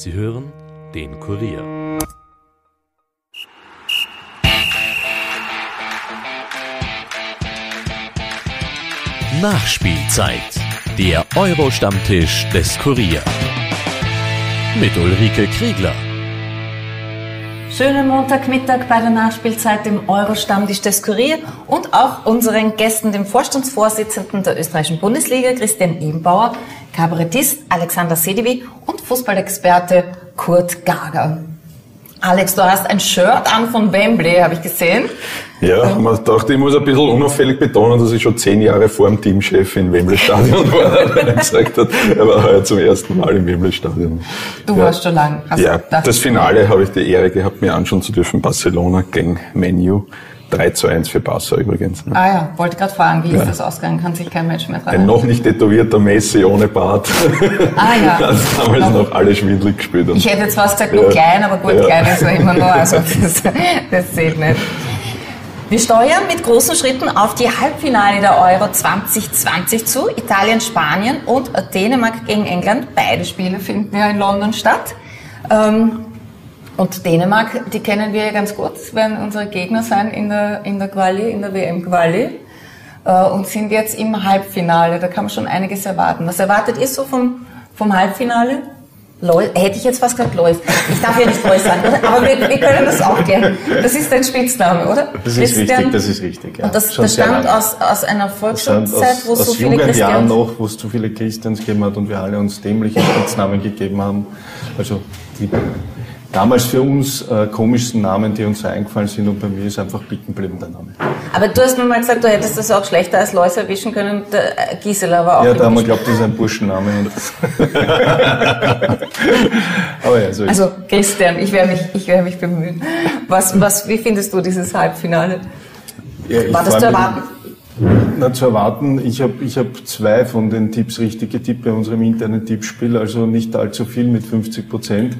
Sie hören den Kurier. Nachspielzeit. Der Euro-Stammtisch des Kurier. Mit Ulrike Kriegler. Schönen Montagmittag bei der Nachspielzeit im Euro-Stammtisch des Kurier und auch unseren Gästen, dem Vorstandsvorsitzenden der österreichischen Bundesliga, Christian Ebenbauer, Kabarettist Alexander Sedivi und Fußballexperte Kurt Gager. Alex, du hast ein Shirt an von Wembley, habe ich gesehen. Ja, man dachte, ich muss ein bisschen unauffällig betonen, dass ich schon zehn Jahre vor dem Teamchef in Wembley Stadion war, weil er gesagt hat, er war heuer zum ersten Mal im Wembley Stadion. Du ja. warst schon lang. ja, das Finale habe ich die Ehre gehabt, mir anschauen zu dürfen, Barcelona gegen Menu. 3 zu 1 für Barca übrigens. Ah ja, wollte gerade fragen, wie ja. ist das ausgegangen? Kann sich kein Mensch mehr dran Ein noch nicht tätowierter Messi ohne Bart. Ah ja. Hat damals noch, noch alle schwindlig gespielt. Ich hätte jetzt fast gesagt, nur ja. klein, aber gut, ja. klein ist er immer noch. Also das, das seht nicht. Wir steuern mit großen Schritten auf die Halbfinale der Euro 2020 zu. Italien, Spanien und Dänemark gegen England. Beide Spiele finden ja in London statt. Ähm, und Dänemark, die kennen wir ja ganz gut, werden unsere Gegner sein in der, in der Quali, in der WM-Quali. Äh, und sind jetzt im Halbfinale. Da kann man schon einiges erwarten. Was erwartet ihr so vom, vom Halbfinale? Lol, hätte ich jetzt fast gesagt Lois. Ich darf ja nicht Lois sagen, aber wir, wir, können das auch gerne. Das ist dein Spitzname, oder? Das ist Christian. richtig, das ist richtig. Ja. Und das, das stammt aus, aus einer Volksschulzeit, wo es so viele Christians... Noch, wo es zu viele Christians gegeben hat und wir alle uns dämliche Spitznamen gegeben haben. Also die damals für uns äh, komischsten Namen, die uns eingefallen sind und bei mir ist einfach Bicken geblieben der Name. Aber du hast mir mal gesagt, du hättest das auch schlechter als Läuse erwischen können. Der äh, Gisela war auch. Ja, da haben wir glaubt, das ist ein Burschenname. Aber ja, so ist Also Christian, ich werde mich, ich werde mich bemühen. Was, was, wie findest du dieses Halbfinale? Ja, war das zu erwarten? Na, zu erwarten, ich habe ich hab zwei von den Tipps richtig getippt bei unserem internen Tippspiel, also nicht allzu viel mit 50 Prozent.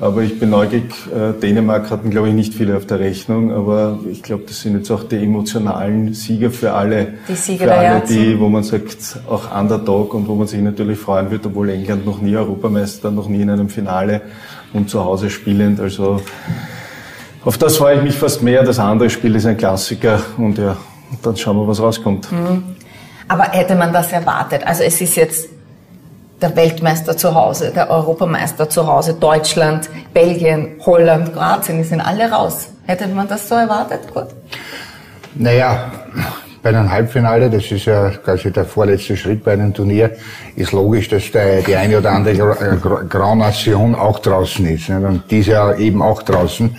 Aber ich bin neugierig, äh, Dänemark hatten, glaube ich, nicht viele auf der Rechnung, aber ich glaube, das sind jetzt auch die emotionalen Sieger für alle. Die Sieger für alle, die, wo man sagt, auch Underdog und wo man sich natürlich freuen wird, obwohl England noch nie Europameister, noch nie in einem Finale und zu Hause spielend. Also auf das freue ich mich fast mehr. Das andere Spiel ist ein Klassiker und ja, dann schauen wir, was rauskommt. Mhm. Aber hätte man das erwartet? Also es ist jetzt der Weltmeister zu Hause, der Europameister zu Hause, Deutschland, Belgien, Holland, Kroatien, die sind alle raus. Hätte man das so erwartet? Gut. Naja, bei einem Halbfinale, das ist ja quasi der vorletzte Schritt bei einem Turnier, ist logisch, dass der, die eine oder andere Grand Nation auch draußen ist. Und diese ja eben auch draußen.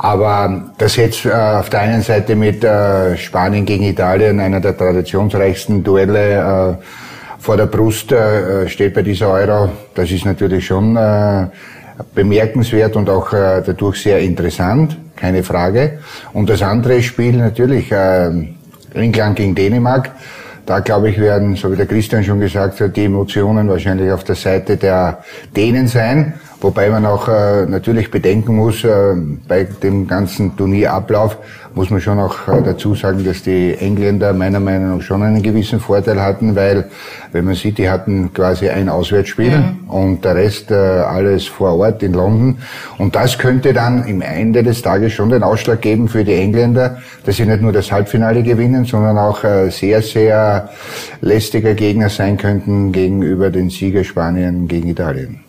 Aber das jetzt äh, auf der einen Seite mit äh, Spanien gegen Italien, einer der traditionsreichsten Duelle, äh, vor der Brust äh, steht bei dieser Euro, das ist natürlich schon äh, bemerkenswert und auch äh, dadurch sehr interessant, keine Frage. Und das andere Spiel natürlich England gegen Dänemark. Da glaube ich werden, so wie der Christian schon gesagt hat, die Emotionen wahrscheinlich auf der Seite der Dänen sein. Wobei man auch äh, natürlich bedenken muss, äh, bei dem ganzen Turnierablauf muss man schon auch äh, dazu sagen, dass die Engländer meiner Meinung nach schon einen gewissen Vorteil hatten, weil, wenn man sieht, die hatten quasi ein Auswärtsspiel mhm. und der Rest äh, alles vor Ort in London. Und das könnte dann im Ende des Tages schon den Ausschlag geben für die Engländer, dass sie nicht nur das Halbfinale gewinnen, sondern auch äh, sehr, sehr lästiger Gegner sein könnten gegenüber den Sieger Spanien gegen Italien.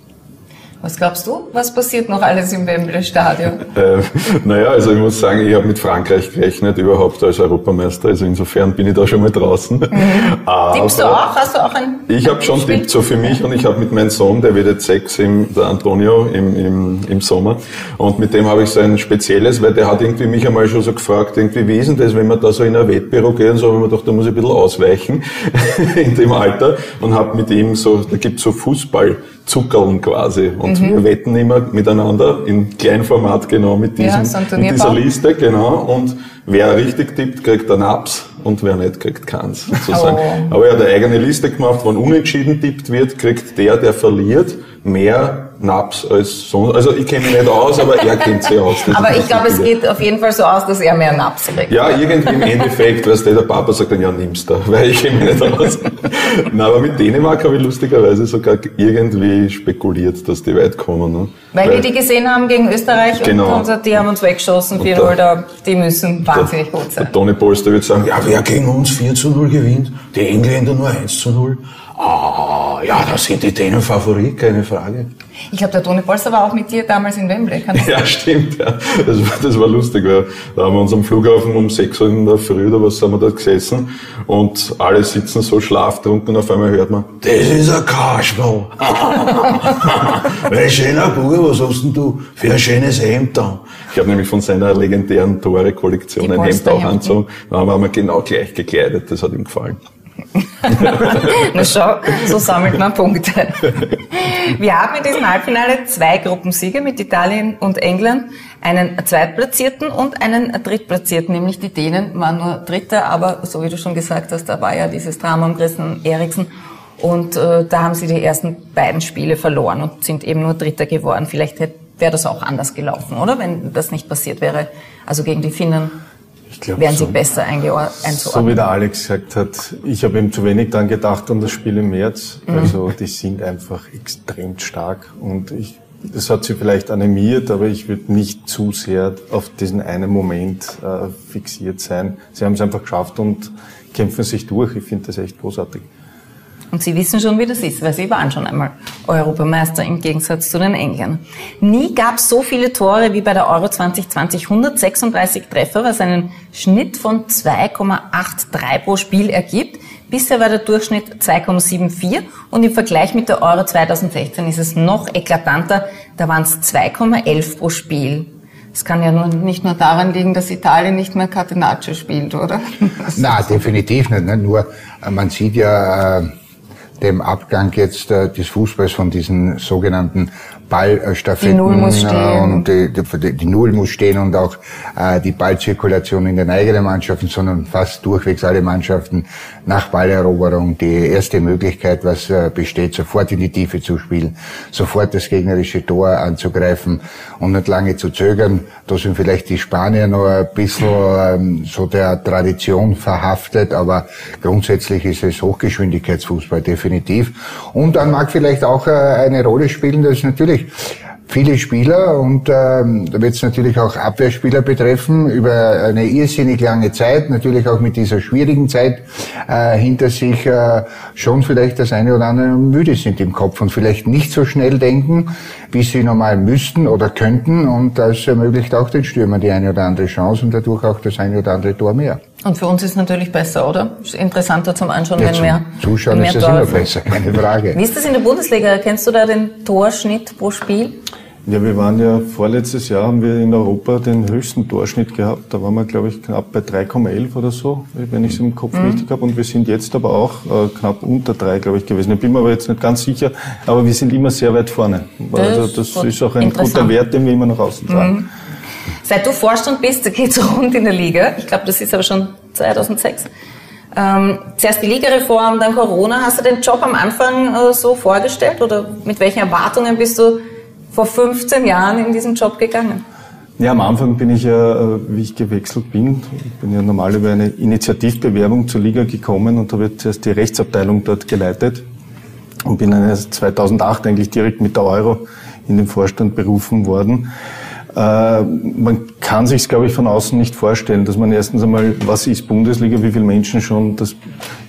Was glaubst du? Was passiert noch alles im Wembley Stadion? Äh, naja, also ich muss sagen, ich habe mit Frankreich gerechnet überhaupt als Europameister. Also insofern bin ich da schon mal draußen. Mhm. Tippst du auch? Hast du auch ein Ich habe schon tippt so für mich und ich habe mit meinem Sohn, der wird jetzt sechs, im, der Antonio im, im, im Sommer. Und mit dem habe ich so ein spezielles, weil der hat irgendwie mich einmal schon so gefragt, irgendwie, wie ist denn das, wenn man da so in ein Wettbüro geht und so, habe ich mir gedacht, da muss ich ein bisschen ausweichen in dem Alter und habe mit ihm so, da gibt's so Fußball Zuckerln quasi. Und mhm. wir wetten immer miteinander in Kleinformat genau mit, diesem, ja, mit dieser Liste, genau. Und wer richtig tippt, kriegt einen Abs und wer nicht, kriegt keins, sozusagen. Oh. Aber er hat eine eigene Liste gemacht, wann unentschieden tippt wird, kriegt der, der verliert, mehr Naps als sonst. Also ich kenne mich nicht aus, aber er kennt sich aus. Das Aber ich glaube, es geht auf jeden Fall so aus, dass er mehr Naps kriegt. Ja, irgendwie im Endeffekt, weißt du, der Papa sagt dann, ja, nimm's da, weil ich kenne mich nicht aus. Nein, aber mit Dänemark habe ich lustigerweise sogar irgendwie spekuliert, dass die weit kommen. Ne? Weil wir die gesehen haben gegen Österreich Genau. und unser, die haben uns weggeschossen, Und Vierholder, die müssen wahnsinnig gut Der sein. Toni Polster wird sagen, ja, wer gegen uns 4 zu 0 gewinnt, die Engländer nur 1 zu 0. Ah, ja, da sind die Dänen Favorit, keine Frage. Ich glaube, der Toni Polster war auch mit dir damals in Wembley. Kann das Ja, stimmt, ja. Das war, das war lustig, weil da haben wir uns am Flughafen um 6 Uhr in der Früh oder was sind wir dort gesessen und alle sitzen so schlaftrunken und auf einmal hört man, das ist ein Kasperl. Welch schöner Bub, was hast denn du für ein schönes Hemd da? Ich habe nämlich von seiner legendären Tore-Kollektion ein Hemd auch Polsterhemden. anzogen. Da haben wir genau gleich gekleidet, das hat ihm gefallen. Na schau, so sammelt man Punkte. Wir haben in diesem Halbfinale zwei Gruppensiege mit Italien und England, einen Zweitplatzierten und einen Drittplatzierten, nämlich die Dänen waren nur Dritter, aber so wie du schon gesagt hast, da war ja dieses Drama um Christian Eriksen und äh, da haben sie die ersten beiden Spiele verloren und sind eben nur Dritter geworden. Vielleicht wäre das auch anders gelaufen, oder? Wenn das nicht passiert wäre. Also gegen die Finnen Ich glaube wären sie so. besser eingeor- So wie einzuordnen. der Alex gesagt hat, ich habe eben zu wenig dann gedacht an das Spiel im März. Mhm. Also die sind einfach extrem stark und ich, das hat sie vielleicht animiert, aber ich würde nicht zu sehr auf diesen einen Moment äh, fixiert sein. Sie haben es einfach geschafft und kämpfen sich durch. Ich finde das echt großartig. Und Sie wissen schon, wie das ist, weil Sie waren schon einmal Europameister im Gegensatz zu den Engländern. Nie gab es so viele Tore wie bei der Euro 2020. 136 Treffer, was einen Schnitt von 2,83 pro Spiel ergibt. Bisher war der Durchschnitt 2,74 und im Vergleich mit der Euro 2016 ist es noch eklatanter. Da waren es 2,11 pro Spiel. Es kann ja nicht nur daran liegen, dass Italien nicht mehr Catenaccio spielt, oder? Na, definitiv nicht. Ne? Nur äh, man sieht ja äh, dem Abgang jetzt äh, des Fußballs von diesen sogenannten Ballstaffetten Die Null muss stehen. und die, die, die Null muss stehen und auch äh, die Ballzirkulation in den eigenen Mannschaften, sondern fast durchwegs alle Mannschaften nach Balleroberung die erste Möglichkeit, was äh, besteht, sofort in die Tiefe zu spielen, sofort das gegnerische Tor anzugreifen und nicht lange zu zögern. Da sind vielleicht die Spanier noch ein bisschen ähm, so der Tradition verhaftet, aber grundsätzlich ist es Hochgeschwindigkeitsfußball definitiv. Und dann mag vielleicht auch äh, eine Rolle spielen, dass natürlich viele Spieler und ähm, da wird es natürlich auch Abwehrspieler betreffen über eine irrsinnig lange Zeit, natürlich auch mit dieser schwierigen Zeit äh, hinter sich äh, schon vielleicht das eine oder andere müde sind im Kopf und vielleicht nicht so schnell denken, wie sie normal müssten oder könnten und das ermöglicht auch den Stürmern die eine oder andere Chance und dadurch auch das eine oder andere Tor mehr. Und für uns ist es natürlich besser, oder? Ist interessanter zum Anschauen, Ja, wenn zum mehr. Zuschauen wenn mehr ist das Tore immer besser, keine Frage. Wie ist das in der Bundesliga? Kennst du da den Torschnitt pro Spiel? Ja, wir waren ja vorletztes Jahr haben wir in Europa den höchsten Torschnitt gehabt. Da waren wir, glaube ich, knapp bei 3,11 oder so, wenn ich es im Kopf richtig habe. Und wir sind jetzt aber auch äh, knapp unter 3, glaube ich, gewesen. Ich bin mir aber jetzt nicht ganz sicher, aber wir sind immer sehr weit vorne. Also Das das ist auch ein guter Wert, den wir immer nach außen tragen. Seit du Vorstand bist, geht's rund in der Liga. Ich glaube, das ist aber schon 2006. Ähm, zuerst die Ligareform, dann Corona. Hast du den Job am Anfang äh, so vorgestellt oder mit welchen Erwartungen bist du vor 15 Jahren in diesen Job gegangen? Ja, am Anfang bin ich ja, äh, wie ich gewechselt bin, ich bin ja normal über eine Initiativbewerbung zur Liga gekommen und habe zuerst die Rechtsabteilung dort geleitet und bin dann erst 2008 eigentlich direkt mit der Euro in den Vorstand berufen worden. Äh, man kann sich glaube ich, von außen nicht vorstellen, dass man erstens einmal, was ist Bundesliga, wie viele Menschen schon, das,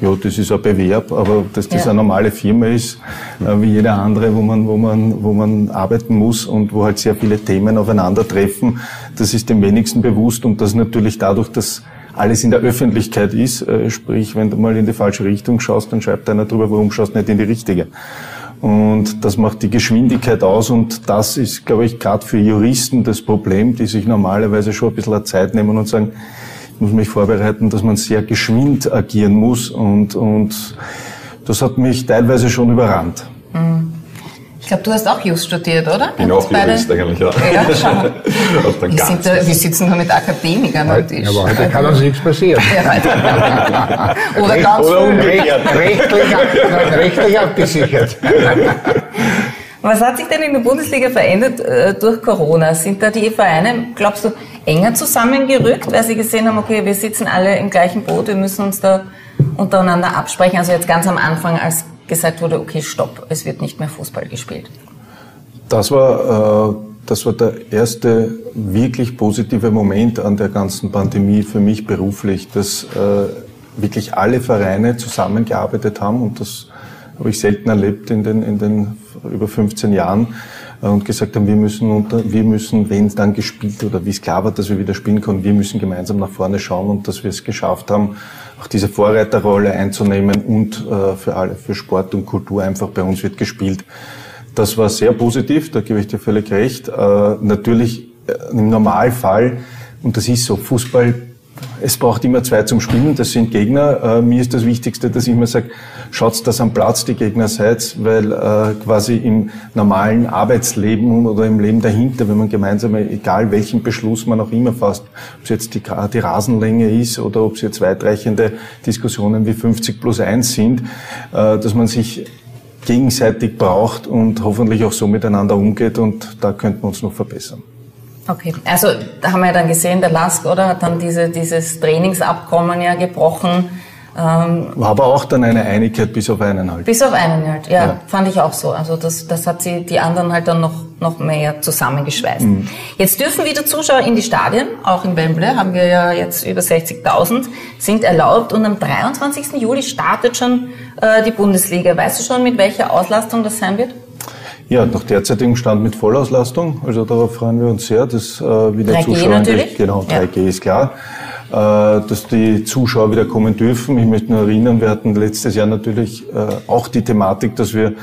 ja, das ist ein Bewerb, aber dass das Ja. eine normale Firma ist, äh, wie jede andere, wo man, wo man, wo man arbeiten muss und wo halt sehr viele Themen aufeinandertreffen, das ist dem wenigsten bewusst und das natürlich dadurch, dass alles in der Öffentlichkeit ist, äh, sprich, wenn du mal in die falsche Richtung schaust, dann schreibt einer drüber, warum schaust du nicht in die richtige. Und das macht die Geschwindigkeit aus und das ist, glaube ich, gerade für Juristen das Problem, die sich normalerweise schon ein bisschen Zeit nehmen und sagen, ich muss mich vorbereiten, dass man sehr geschwind agieren muss und, und das hat mich teilweise schon überrannt. Ich glaube, du hast auch Just studiert, oder? Bin Ihr auch beide- Jurist eigentlich, ja. Ja, schau Wir, sind da, wir sitzen da mit Akademikern am Tisch. Aber heute kann uns nichts passieren. Ja. Oder ganz Oder umgekehrt. rechtlich, rechtlich abgesichert. Was hat sich denn in der Bundesliga verändert äh, durch Corona? Sind da die Vereine, glaubst du, enger zusammengerückt, weil sie gesehen haben, okay, wir sitzen alle im gleichen Boot, wir müssen uns da untereinander absprechen? Also jetzt ganz am Anfang, als gesagt wurde, okay, stopp, es wird nicht mehr Fußball gespielt. Das war, äh, das war der erste wirklich positive Moment an der ganzen Pandemie für mich beruflich, dass äh, wirklich alle Vereine zusammengearbeitet haben und das habe ich selten erlebt in den, in den über 15 Jahren äh, und gesagt haben, wir müssen, unter, wir müssen, wenn es dann gespielt oder wie es klar war, dass wir wieder spielen können, wir müssen gemeinsam nach vorne schauen und dass wir es geschafft haben, auch diese Vorreiterrolle einzunehmen und äh, für alle, für Sport und Kultur einfach bei uns wird gespielt. Das war sehr positiv, da gebe ich dir völlig recht. Äh, natürlich äh, im Normalfall, und das ist so, Fußball es braucht immer zwei zum Spielen, das sind Gegner. Äh, mir ist das Wichtigste, dass ich immer sage, schaut, dass am Platz die Gegner seid, weil äh, quasi im normalen Arbeitsleben oder im Leben dahinter, wenn man gemeinsam, egal welchen Beschluss man auch immer fasst, ob es jetzt die, die Rasenlänge ist oder ob es jetzt weitreichende Diskussionen wie 50 plus 1 sind, äh, dass man sich gegenseitig braucht und hoffentlich auch so miteinander umgeht und da könnten wir uns noch verbessern. Okay, also da haben wir ja dann gesehen, der Lask, oder, hat dann diese, dieses Trainingsabkommen ja gebrochen. Ähm, War aber auch dann eine Einigkeit bis auf einen halt. Bis auf einen halt, ja, ja. fand ich auch so. Also das, das hat sie die anderen halt dann noch, noch mehr zusammengeschweißt. Mhm. Jetzt dürfen wieder Zuschauer in die Stadien, auch in Wembley haben wir ja jetzt über 60.000, sind erlaubt und am 23. Juli startet schon äh, die Bundesliga. Weißt du schon, mit welcher Auslastung das sein wird? Ja, nach derzeitigem Stand mit Vollauslastung. Also darauf freuen wir uns sehr, dass äh, wieder 3G Zuschauer natürlich. genau 3G ja. ist klar, äh, dass die Zuschauer wieder kommen dürfen. Ich möchte nur erinnern, wir hatten letztes Jahr natürlich äh, auch die Thematik, dass wir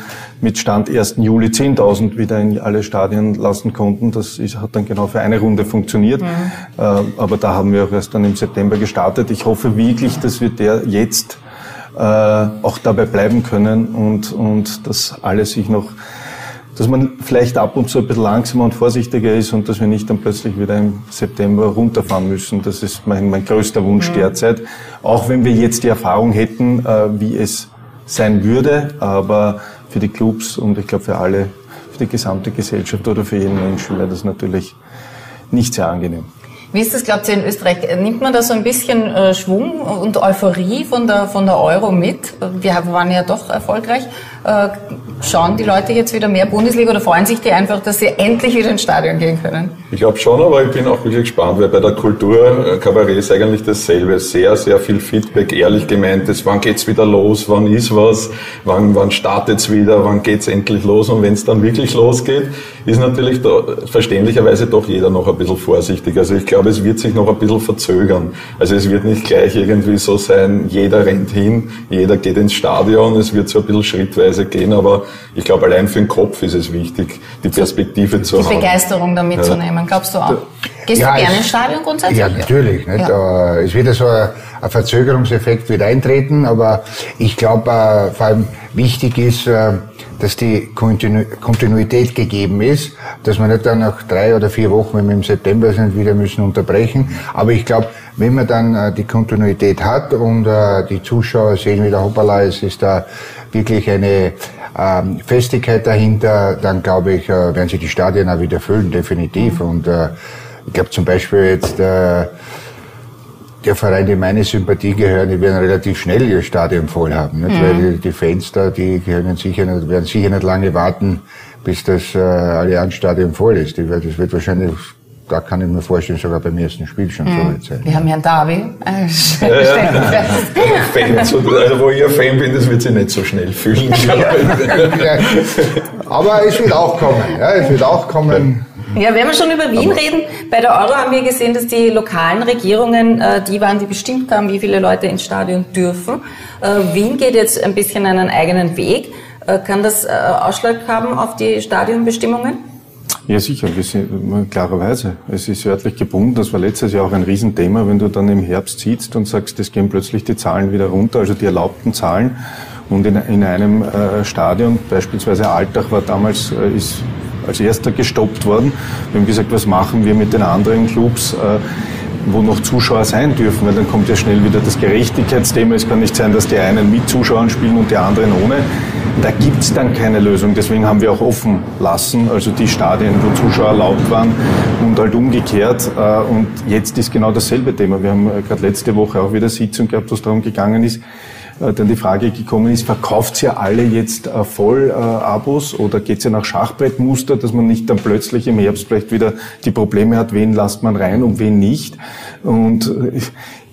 mit Stand 1. Juli 10.000 wieder in alle Stadien lassen konnten. Das ist, hat dann genau für eine Runde funktioniert. Mhm. Äh, aber da haben wir auch erst dann im September gestartet. Ich hoffe wirklich, dass wir der jetzt äh, auch dabei bleiben können und, und dass alle sich noch dass man vielleicht ab und zu ein bisschen langsamer und vorsichtiger ist und dass wir nicht dann plötzlich wieder im September runterfahren müssen. Das ist mein, mein größter Wunsch mhm. derzeit. Auch wenn wir jetzt die Erfahrung hätten, äh, wie es sein würde, aber für die Clubs und ich glaube für alle, für die gesamte Gesellschaft oder für jeden Menschen wäre das natürlich nicht sehr angenehm. Wie ist das, glaubt ihr, in Österreich? Nimmt man da so ein bisschen äh, Schwung und Euphorie von der, von der Euro mit? Wir waren ja doch erfolgreich. Äh, schauen die Leute jetzt wieder mehr Bundesliga oder freuen sich die einfach, dass sie endlich wieder ins Stadion gehen können? Ich glaube schon, aber ich bin auch wirklich gespannt, weil bei der Kultur äh, Kabarett ist eigentlich dasselbe. Sehr, sehr viel Feedback, ehrlich gemeint ist, wann geht's wieder los, wann ist was, wann, wann startet's wieder, wann geht's endlich los und wenn es dann wirklich losgeht, ist natürlich da, verständlicherweise doch jeder noch ein bisschen vorsichtig. Also ich glaube, es wird sich noch ein bisschen verzögern. Also es wird nicht gleich irgendwie so sein, jeder rennt hin, jeder geht ins Stadion, es wird so ein bisschen schrittweise gehen, aber ich glaube, allein für den Kopf ist es wichtig, die Perspektive zu die haben. Die Begeisterung da mitzunehmen, ja. glaubst du auch? Gehst ja, du gerne ins Stadion grundsätzlich? Ja, natürlich. Nicht? Ja. Es wird so ein, Verzögerungseffekt wird eintreten, aber ich glaube, äh, vor allem wichtig ist, äh, dass die Kontinu Kontinuität gegeben ist, dass wir nicht dann nach drei oder vier Wochen, wenn wir im September sind, wieder müssen unterbrechen. Aber ich glaube, wenn man dann äh, die Kontinuität hat und die Zuschauer sehen wieder, hoppala, es ist da wirklich eine ähm, Festigkeit dahinter, dann glaube ich, äh, werden sie die Stadien auch wieder füllen, definitiv. Mhm. Und äh, ich glaube zum Beispiel jetzt äh, der Verein, die meine Sympathie gehören, die werden relativ schnell ihr Stadion voll haben. Nicht? Mhm. Weil die, die Fans da, die können sicher nicht, werden sicher nicht lange warten, bis das äh, Allianzstadion voll ist. Das wird wahrscheinlich da kann ich mir vorstellen, sogar beim ersten Spiel schon mhm. so weit sein. Wir haben Herrn Darby. Äh, Fans, also wo ich ein Fan bin, das wird sich nicht so schnell fühlen. Aber es wird auch kommen. Ja, es wird auch kommen. Ja, wenn wir schon über Wien Aber reden, bei der Euro haben wir gesehen, dass die lokalen Regierungen äh, die waren, die bestimmt haben, wie viele Leute ins Stadion dürfen. Äh, Wien geht jetzt ein bisschen einen eigenen Weg. Äh, kann das äh, Ausschlag haben auf die Stadionbestimmungen? Ja, sicher, sind, klarerweise. Es ist örtlich gebunden. Das war letztes Jahr auch ein Riesenthema, wenn du dann im Herbst sitzt und sagst, es gehen plötzlich die Zahlen wieder runter, also die erlaubten Zahlen. Und in, in einem äh, Stadion, beispielsweise Altach war damals, äh, ist als erster gestoppt worden. Wir haben gesagt, was machen wir mit den anderen Clubs? Äh, wo noch Zuschauer sein dürfen, weil dann kommt ja schnell wieder das Gerechtigkeitsthema. Es kann nicht sein, dass die einen mit Zuschauern spielen und die anderen ohne. Da gibt's dann keine Lösung. Deswegen haben wir auch offen lassen, also die Stadien, wo Zuschauer erlaubt waren und halt umgekehrt. Äh, Und jetzt ist genau dasselbe Thema. Wir haben äh, gerade letzte Woche auch wieder Sitzung gehabt, wo es darum gegangen ist, äh, dann die Frage gekommen ist, verkauft ihr alle jetzt voll Abos oder geht's ja nach Schachbrettmuster, dass man nicht dann plötzlich im Herbst vielleicht wieder die Probleme hat, wen lasst man rein und wen nicht. Und äh,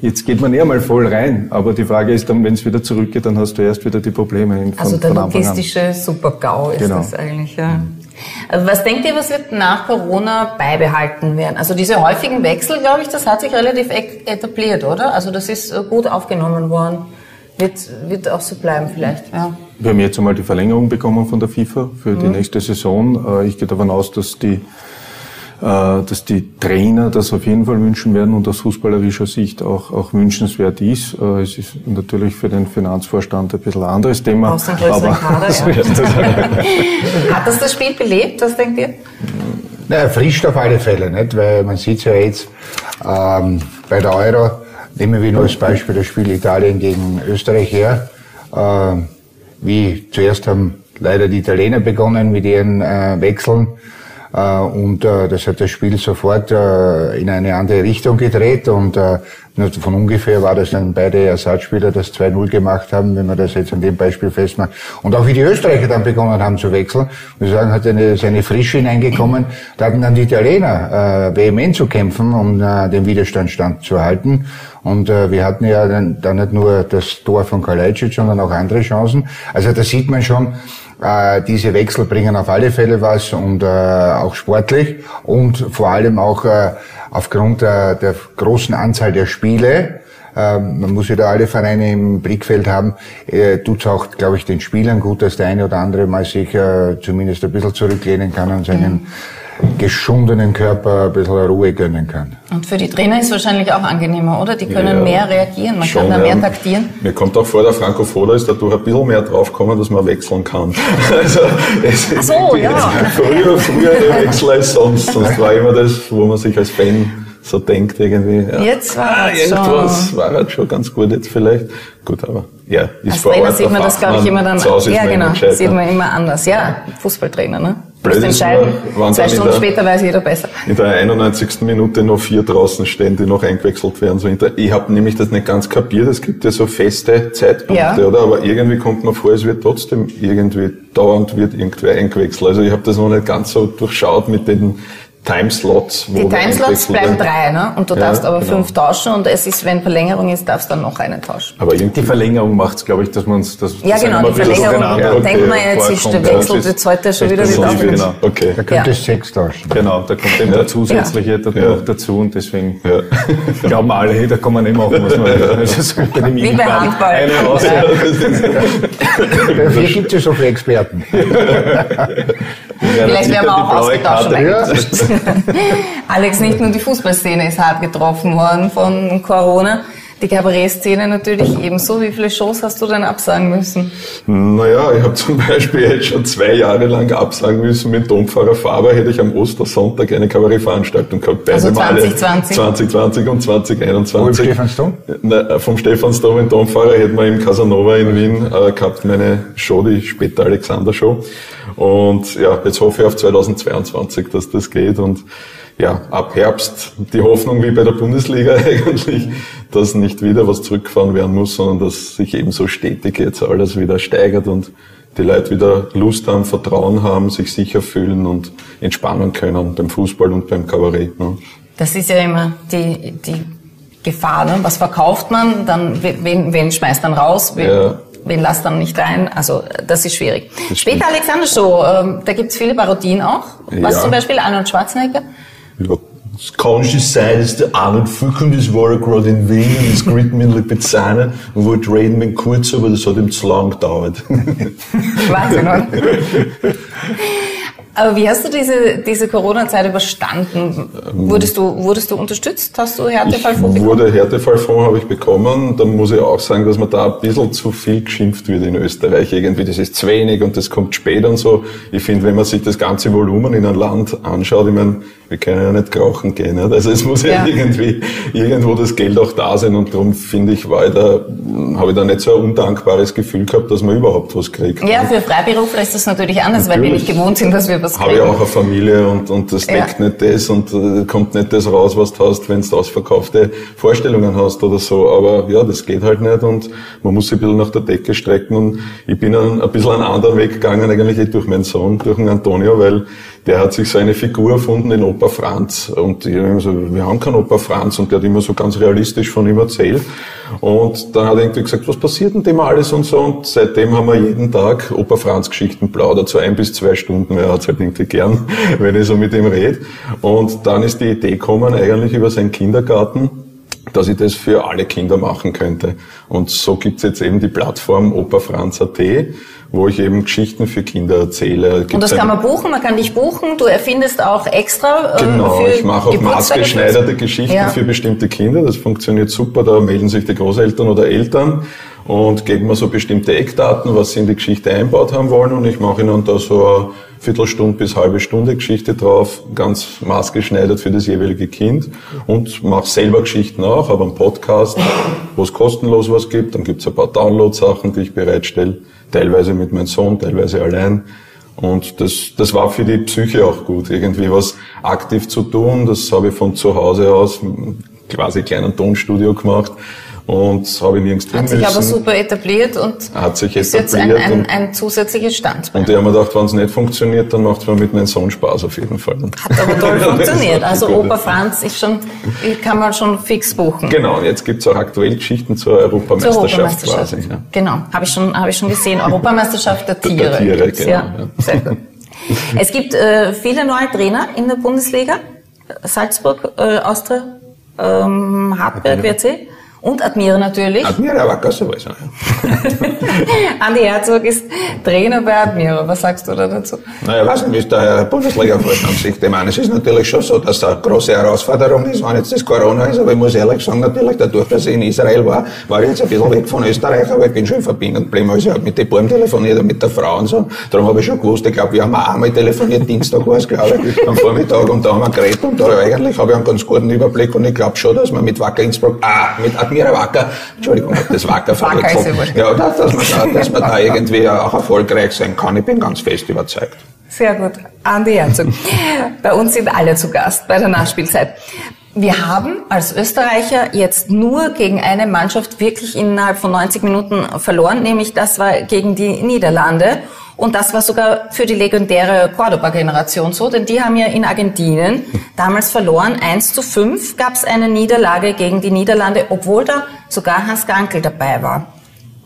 jetzt geht man eher mal voll rein, aber die Frage ist dann, wenn es wieder zurückgeht, dann hast du erst wieder die Probleme von, Also der logistische Super-GAU ist Genau. das eigentlich, ja. Also was denkt ihr, was wird nach Corona beibehalten werden? Also diese häufigen Wechsel, glaube ich, das hat sich relativ e- etabliert, oder? Also das ist äh, gut aufgenommen worden. Wird, wird auch so bleiben vielleicht, ja. Wir haben jetzt einmal die Verlängerung bekommen von der FIFA für die nächste Saison. Äh, Ich gehe davon aus, dass die, dass die Trainer das auf jeden Fall wünschen werden und aus fußballerischer Sicht auch, auch wünschenswert ist. Äh, Es ist natürlich für den Finanzvorstand ein bisschen ein anderes Thema. Brauchst einen größeren Kader, ja. Hat das das Spiel belebt, was denkt ihr? Na, frischt auf alle Fälle, nicht? Weil man sieht ja jetzt ähm, bei der Euro, nehmen wir nur als Beispiel das Spiel Italien gegen Österreich her. ähm, wie zuerst haben leider die Italiener begonnen mit ihren äh, Wechseln. Äh, und äh, das hat das Spiel sofort äh, in eine andere Richtung gedreht und äh, von ungefähr war das dann beide Ersatzspieler das 2-0 gemacht haben, wenn man das jetzt an dem Beispiel festmacht. Und auch wie die Österreicher dann begonnen haben zu wechseln, muss ich sagen, hat eine, seine Frische hineingekommen. Da hatten dann die Italiener äh, vehement zu kämpfen, um äh, den Widerstandsstand zu erhalten. Und äh, wir hatten ja dann, dann nicht nur das Tor von Kalajdzic, sondern auch andere Chancen. Also da sieht man schon, äh, diese Wechsel bringen auf alle Fälle was und äh, auch sportlich und vor allem auch äh, aufgrund der, der großen Anzahl der Spiele. Ähm, man muss wieder alle Vereine im Blickfeld haben. Äh, Tut auch, glaube ich, den Spielern gut, dass der eine oder andere mal sich äh, zumindest ein bisschen zurücklehnen kann und seinen geschundenen Körper ein bisschen Ruhe gönnen kann. Und für die Trainer ist es wahrscheinlich auch angenehmer, oder? Die können Ja, mehr reagieren, man Schon, kann da mehr ja. taktieren. Mir kommt auch vor, der Franco Foda ist dadurch ein bisschen mehr draufgekommen, dass man wechseln kann. Also, es ist Ach so, irgendwie ja. jetzt früher, früher der Wechsel als sonst. Sonst war immer das, wo man sich als Fan so denkt irgendwie. Ja. Jetzt war ah, es irgendwas schon. war halt schon ganz gut jetzt vielleicht. Gut, aber ja, ist Als vor Trainer Ort sieht man das, glaube ich, immer dann. Ja, genau, sieht man immer anders. Ja, Fußballtrainer, ne? Blöd ist nur, wenn Zwei Stunden der- später weiß jeder besser. in der 91. Minute noch vier draußen stehen, die noch eingewechselt werden. So hinter. Ich habe nämlich das nicht ganz kapiert. Es gibt ja so feste Zeitpunkte, Ja. oder? Aber irgendwie kommt mir vor, es wird trotzdem irgendwie dauernd wird irgendwer eingewechselt. Also ich habe das noch nicht ganz so durchschaut mit den Timeslots. wo Die Timeslots bleiben drei, ne? Und du Ja, darfst aber genau. fünf tauschen und es ist, wenn Verlängerung ist, darfst du dann noch einen tauschen. Aber Die Verlängerung macht's, glaube ich, dass man es, dass Ja, das genau, immer die Verlängerung. aufeinander denkt man jetzt, ist der Ja, Wechsel das jetzt heute schon wieder intensiv, Daumen. genau. Okay. Da könnte es sechs tauschen. Genau, da kommt eben der zusätzliche da Ja. noch dazu und deswegen Ja. glauben alle, hey, da kann man nicht machen, was man will. Also so bei dem Wie bei Handball. Eine raus. Dafür gibt es ja so viele Experten. Vielleicht werden wir auch ausgetauscht. Alex, nicht nur die Fußballszene ist hart getroffen worden von Corona. Die Kabarettszene natürlich ebenso. Wie viele Shows hast du denn absagen müssen? Naja, ich habe zum Beispiel jetzt schon zwei Jahre lang absagen müssen mit Domfahrer Faber, hätte ich am Ostersonntag eine Kabarettveranstaltung gehabt. Beide Also Male 2020. 2020 und Wo im 2021. Stephansdom? Na, vom Stephansdom in Domfahrer hätten wir im Casanova in Wien äh, gehabt, meine Show, die später Alexander Show. Und ja, jetzt hoffe ich auf 2022, dass das geht und ja, ab Herbst die Hoffnung wie bei der Bundesliga eigentlich, dass nicht wieder was zurückgefahren werden muss, sondern dass sich eben so stetig jetzt alles wieder steigert und die Leute wieder Lust haben, Vertrauen haben, sich sicher fühlen und entspannen können beim Fußball und beim Kabarett. Ne? Das ist ja immer die, die Gefahr. Ne? Was verkauft man? Dann wen, wen schmeißt dann raus? Wen, Ja. wen lasst dann nicht rein? Also das ist schwierig. Das Später Alexander Show, ähm, da gibt's viele Parodien auch. Was Ja. zum Beispiel Arnold Schwarzenegger? Ja. Es kann schon sein, dass der Arnold Füllkund ist, war er gerade in Wien ist geritten mit Lipizzaner und wollte reden mit Kurz, aber das hat ihm zu lang gedauert. Wahnsinn, oder? Aber wie hast du diese, diese Corona-Zeit überstanden? Wurdest du, wurdest du unterstützt? Hast du Härtefallfonds Ich bekommen? wurde Härtefallfonds habe ich bekommen. Da muss ich auch sagen, dass man da ein bisschen zu viel geschimpft wird in Österreich. Irgendwie, das ist zu wenig und das kommt spät und so. Ich finde, wenn man sich das ganze Volumen in einem Land anschaut, ich meine, wir können ja nicht krauchen gehen. Nicht? Also es muss ja, Ja. irgendwie irgendwo das Geld auch da sein und darum finde ich, war ich da, habe ich da nicht so ein undankbares Gefühl gehabt, dass man überhaupt was kriegt. Ja, für Freiberufler ist das natürlich anders, weil wir Natürlich. nicht gewohnt sind, dass wir was habe ich auch eine Familie und, und das Ja. deckt nicht das und äh, kommt nicht das raus, was du hast, wenn du ausverkaufte Vorstellungen hast oder so. Aber ja, das geht halt nicht und man muss sich ein bisschen nach der Decke strecken und ich bin ein, ein bisschen einen anderen Weg gegangen, eigentlich durch meinen Sohn, durch den Antonio, weil der hat sich so eine Figur erfunden, den Opa Franz. Und ich hab immer so, wir haben keinen Opa Franz und der hat immer so ganz realistisch von ihm erzählt. Und dann hat er irgendwie gesagt, was passiert denn dem alles und so. Und seitdem haben wir jeden Tag Opa Franz Geschichten plaudert, so ein bis zwei Stunden. Er hat's halt irgendwie gern, wenn ich so mit ihm rede. Und dann ist die Idee gekommen, eigentlich über seinen Kindergarten, dass ich das für alle Kinder machen könnte. Und so gibt's jetzt eben die Plattform opafranz.at, wo ich eben Geschichten für Kinder erzähle. Und Gibt's das kann man buchen, man kann dich buchen, du erfindest auch extra äh, Genau, für ich mache auch maßgeschneiderte Geschichten Ja. für bestimmte Kinder. Das funktioniert super. Da melden sich die Großeltern oder Eltern und geben mir so bestimmte Eckdaten, was sie in die Geschichte einbaut haben wollen. Und ich mache ihnen da so eine Viertelstunde bis halbe Stunde Geschichte drauf, ganz maßgeschneidert für das jeweilige Kind. Und mache selber Geschichten auch, aber einen Podcast, wo es kostenlos was gibt. Dann gibt's ein paar Download-Sachen, die ich bereitstelle. Teilweise mit meinem Sohn, teilweise allein. Und das, das war für die Psyche auch gut, irgendwie was aktiv zu tun. Das habe ich von zu Hause aus quasi kleinen Tonstudio gemacht und habe ich nirgends Hat sich müssen. aber super etabliert und Hat sich ist jetzt ein, ein, ein zusätzliches Standbein. Und ich habe mir gedacht, wenn es nicht funktioniert, dann macht es mir mit meinem Sohn Spaß auf jeden Fall. Hat aber toll funktioniert. Also. Opa Franz ist schon, kann man schon fix buchen. Genau, und jetzt gibt's auch aktuell Geschichten zur Zur Europameisterschaft, Europameisterschaft. quasi. Ja. Genau, habe ich schon, habe ich schon gesehen. Europameisterschaft der Der Tiere. Tiere, gibt's, genau, ja. ja. Sehr gut. Es gibt äh, viele neue Trainer in der Bundesliga. Salzburg, äh, Austria, ähm, Hartberg, WRC und Admira natürlich. Admira Wacker sowieso. Ja. Andi Herzog ist Trainer bei Admira. Was sagst du da dazu? Naja, ich weiß nicht, wie es der Bundesliga-Vorstand sieht. Ich meine, es ist natürlich schon so, dass da eine große Herausforderung ist, wenn jetzt das Corona ist, aber ich muss ehrlich sagen, natürlich dadurch, dass ich in Israel war, war ich jetzt ein bisschen weg von Österreich, aber ich bin schon in Verbindung geblieben. Also ich habe mit den Buben telefoniert und mit der Frau und so. Darum habe ich schon gewusst, ich glaube, wir haben auch einmal telefoniert, Dienstag war es, glaube ich, am Vormittag und da haben wir geredet und da eigentlich habe ich einen ganz guten Überblick und ich glaube schon, dass man mit Wacker Innsbruck, ah, mit Admira Wacker, Entschuldigung, das Wacker wurscht. Ja, dass, dass man da, dass man da irgendwie auch erfolgreich sein kann. Ich bin ganz fest überzeugt. Sehr gut. Andi Herzog. Bei uns sind alle zu Gast bei der Nachspielzeit. Wir haben als Österreicher jetzt nur gegen eine Mannschaft wirklich innerhalb von 90 Minuten verloren, nämlich das war gegen die Niederlande. Und das war sogar für die legendäre Cordoba-Generation so, denn die haben ja in Argentinien damals verloren. 1 zu 5 gab es eine Niederlage gegen die Niederlande, obwohl da sogar Hans Gankel dabei war.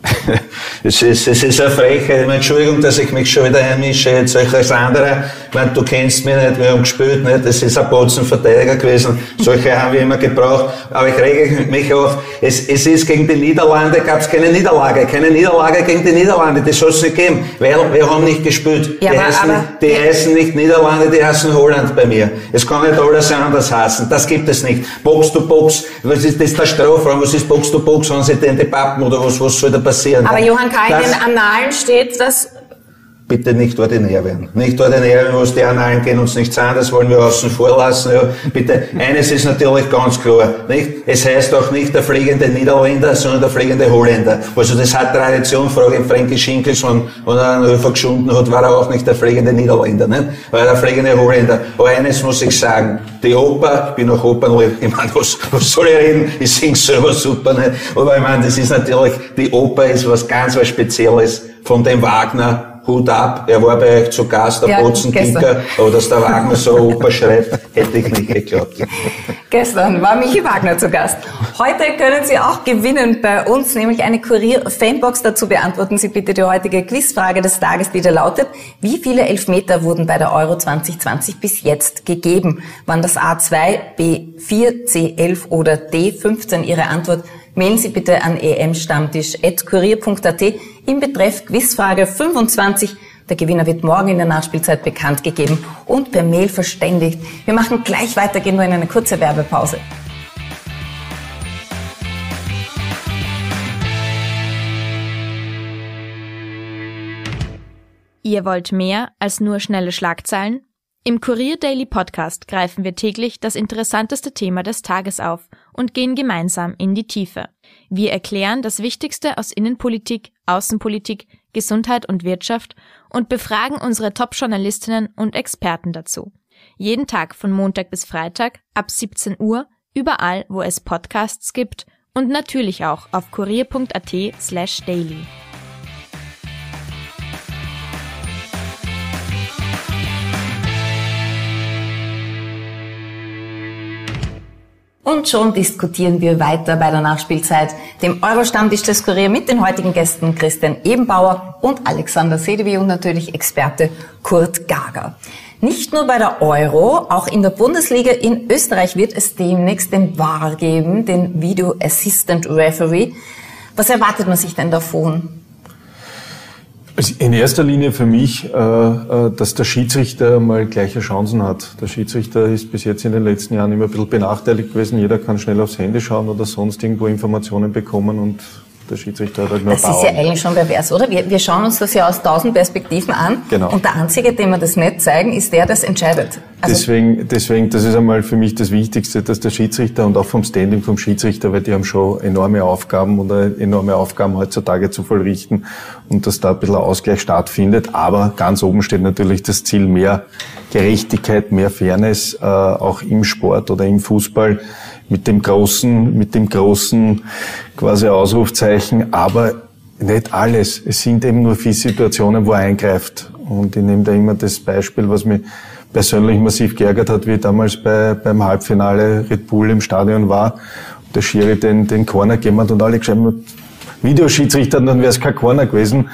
Es ist, es ist eine Frechheit. Entschuldigung, dass ich mich schon wieder einmische, jetzt solche als andere. Meine, du kennst mich nicht, wir haben gespielt, nicht? Das ist ein Botzenverteidiger gewesen. Solche haben wir immer gebraucht. Aber ich rege mich auf. Es, es ist gegen die Niederlande, gab es keine Niederlage. Keine Niederlage gegen die Niederlande. Das soll es nicht geben. Weil wir haben nicht gespielt. Ja, die aber- heißen, aber- die heißen nicht Niederlande, die heißen Holland bei mir. Es kann nicht alles anders heißen. Das gibt es nicht. Box to Box. Was ist das der Strafraum? Was ist Box to Box? Wenn sie denn die Pappen oder was, was soll da passieren? Aber Johann Kai, in den Annalen steht, dass bitte nicht ordinär werden. Nicht ordinär werden, was die Annalen gehen uns nicht sein, das wollen wir außen vor lassen. Ja, bitte, eines ist natürlich ganz klar, nicht? Es heißt auch nicht der fliegende Niederländer, sondern der fliegende Holländer. Also das hat Tradition, frage ich Frankie Schinkels, wenn, wenn er einen Höfer geschunden hat, war er auch nicht der fliegende Niederländer, nicht? War er der fliegende Holländer. Aber eines muss ich sagen, die Oper, ich bin auch Opernlied, ich meine, was, was soll ich reden? Ich sing selber super, nicht? Aber ich meine, das ist natürlich, die Oper ist was ganz was Spezielles von dem Wagner, Hut ab, er war bei euch zu Gast, der Ja, Botzenkicker, gestern. aber dass der Wagner so Oper schreibt, hätte ich nicht geglaubt. Gestern war Michi Wagner zu Gast. Heute können Sie auch gewinnen bei uns, nämlich eine Kurier-Fanbox. Dazu beantworten Sie bitte die heutige Quizfrage des Tages, die da lautet, wie viele Elfmeter wurden bei der Euro 2020 bis jetzt gegeben? Waren das A2, B4, C11 oder D15? Ihre Antwort mailen Sie bitte an emstammtisch.kurier.at im Betreff Quizfrage 25 Der Gewinner wird morgen in der Nachspielzeit bekannt gegeben und per Mail verständigt. Wir machen gleich weiter, gehen nur in eine kurze Werbepause. Ihr wollt mehr als nur schnelle Schlagzeilen? Im Kurier Daily Podcast greifen wir täglich das interessanteste Thema des Tages auf und gehen gemeinsam in die Tiefe. Wir erklären das Wichtigste aus Innenpolitik, Außenpolitik, Gesundheit und Wirtschaft und befragen unsere Top-Journalistinnen und Experten dazu. Jeden Tag von Montag bis Freitag ab 17 Uhr, überall, wo es Podcasts gibt und natürlich auch auf kurier.at slash daily. Und schon diskutieren wir weiter bei der Nachspielzeit, dem Euro-Stammtisch des Kurier mit den heutigen Gästen Christian Ebenbauer und Alexander Sedewi und natürlich Experte Kurt Gager. Nicht nur bei der Euro, auch in der Bundesliga in Österreich wird es demnächst den VAR geben, den Video Assistant Referee. Was erwartet man sich denn davon? Also in erster Linie für mich, äh, äh, dass der Schiedsrichter mal gleiche Chancen hat. Der Schiedsrichter ist bis jetzt in den letzten Jahren immer ein bisschen benachteiligt gewesen. Jeder kann schnell aufs Handy schauen oder sonst irgendwo Informationen bekommen und der Schiedsrichter halt nur Das ist ja eigentlich schon pervers, oder? Wir, wir schauen uns das ja aus tausend Perspektiven an. Genau. Und der Einzige, dem wir das nicht zeigen, ist der, das entscheidet. Also deswegen, deswegen, das ist einmal für mich das Wichtigste, dass der Schiedsrichter und auch vom Standing vom Schiedsrichter, weil die haben schon enorme Aufgaben oder enorme Aufgaben heutzutage zu vollrichten und dass da ein bisschen Ausgleich stattfindet. Aber ganz oben steht natürlich das Ziel mehr Gerechtigkeit, mehr Fairness, äh, auch im Sport oder im Fußball mit dem großen, mit dem großen quasi Ausrufzeichen, aber nicht alles. Es sind eben nur viele Situationen, wo er eingreift. Und ich nehme da immer das Beispiel, was mich persönlich massiv geärgert hat, wie damals bei, beim Halbfinale Red Bull im Stadion war. Der Schiri den, den Corner gegeben hat und alle geschrieben haben, Videoschiedsrichter, dann wäre es kein Corner gewesen.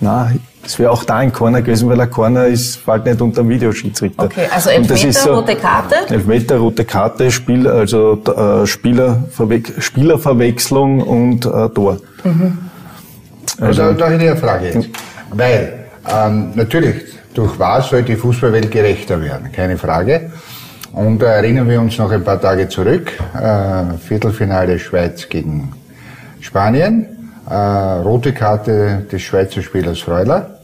Na, es wäre auch da ein Corner gewesen, weil ein Corner ist, fällt nicht unter den Videoschiedsrichter. Okay, also Elfmeter, ist so- rote Karte. Elfmeter, rote Karte, Spiel, also äh, Spielerverwe Spielerverwechslung und äh, Tor. Also, da hätte ich eine Frage jetzt. Weil, ähm, natürlich, durch was soll die Fußballwelt gerechter werden? Keine Frage. Und äh, erinnern wir uns noch ein paar Tage zurück. Äh, Viertelfinale Schweiz gegen Spanien. Äh, rote Karte des Schweizer Spielers Freuler.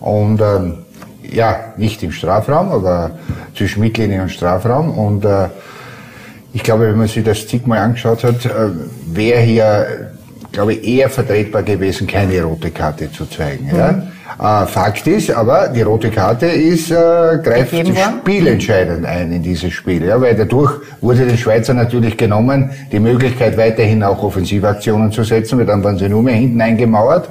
Und ähm, ja, nicht im Strafraum, aber zwischen Mittellinie und Strafraum. Und äh, ich glaube, wenn man sich das zigmal angeschaut hat, äh, wäre hier, glaube ich, eher vertretbar gewesen, keine rote Karte zu zeigen. Ja? Äh, Fakt ist, aber die rote Karte ist, äh, greift spielentscheidend ein in dieses Spiel, ja, weil dadurch wurde den Schweizer natürlich genommen, die Möglichkeit weiterhin auch Offensivaktionen zu setzen, weil dann waren sie nur mehr hinten eingemauert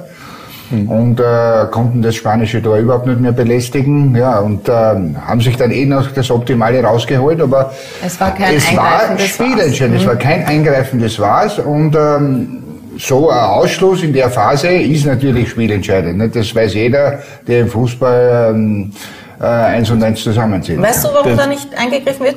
und äh, konnten das spanische Tor überhaupt nicht mehr belästigen. Ja, und ähm, haben sich dann eh noch das Optimale rausgeholt, aber Es war kein es war spielentscheidend, Was. es war kein eingreifendes Was und ähm, so ein Ausschluss in der Phase ist natürlich spielentscheidend. Ne? Das weiß jeder, der im Fußball ähm, äh, eins und eins zusammenzählt. Weißt du, warum da nicht eingegriffen wird?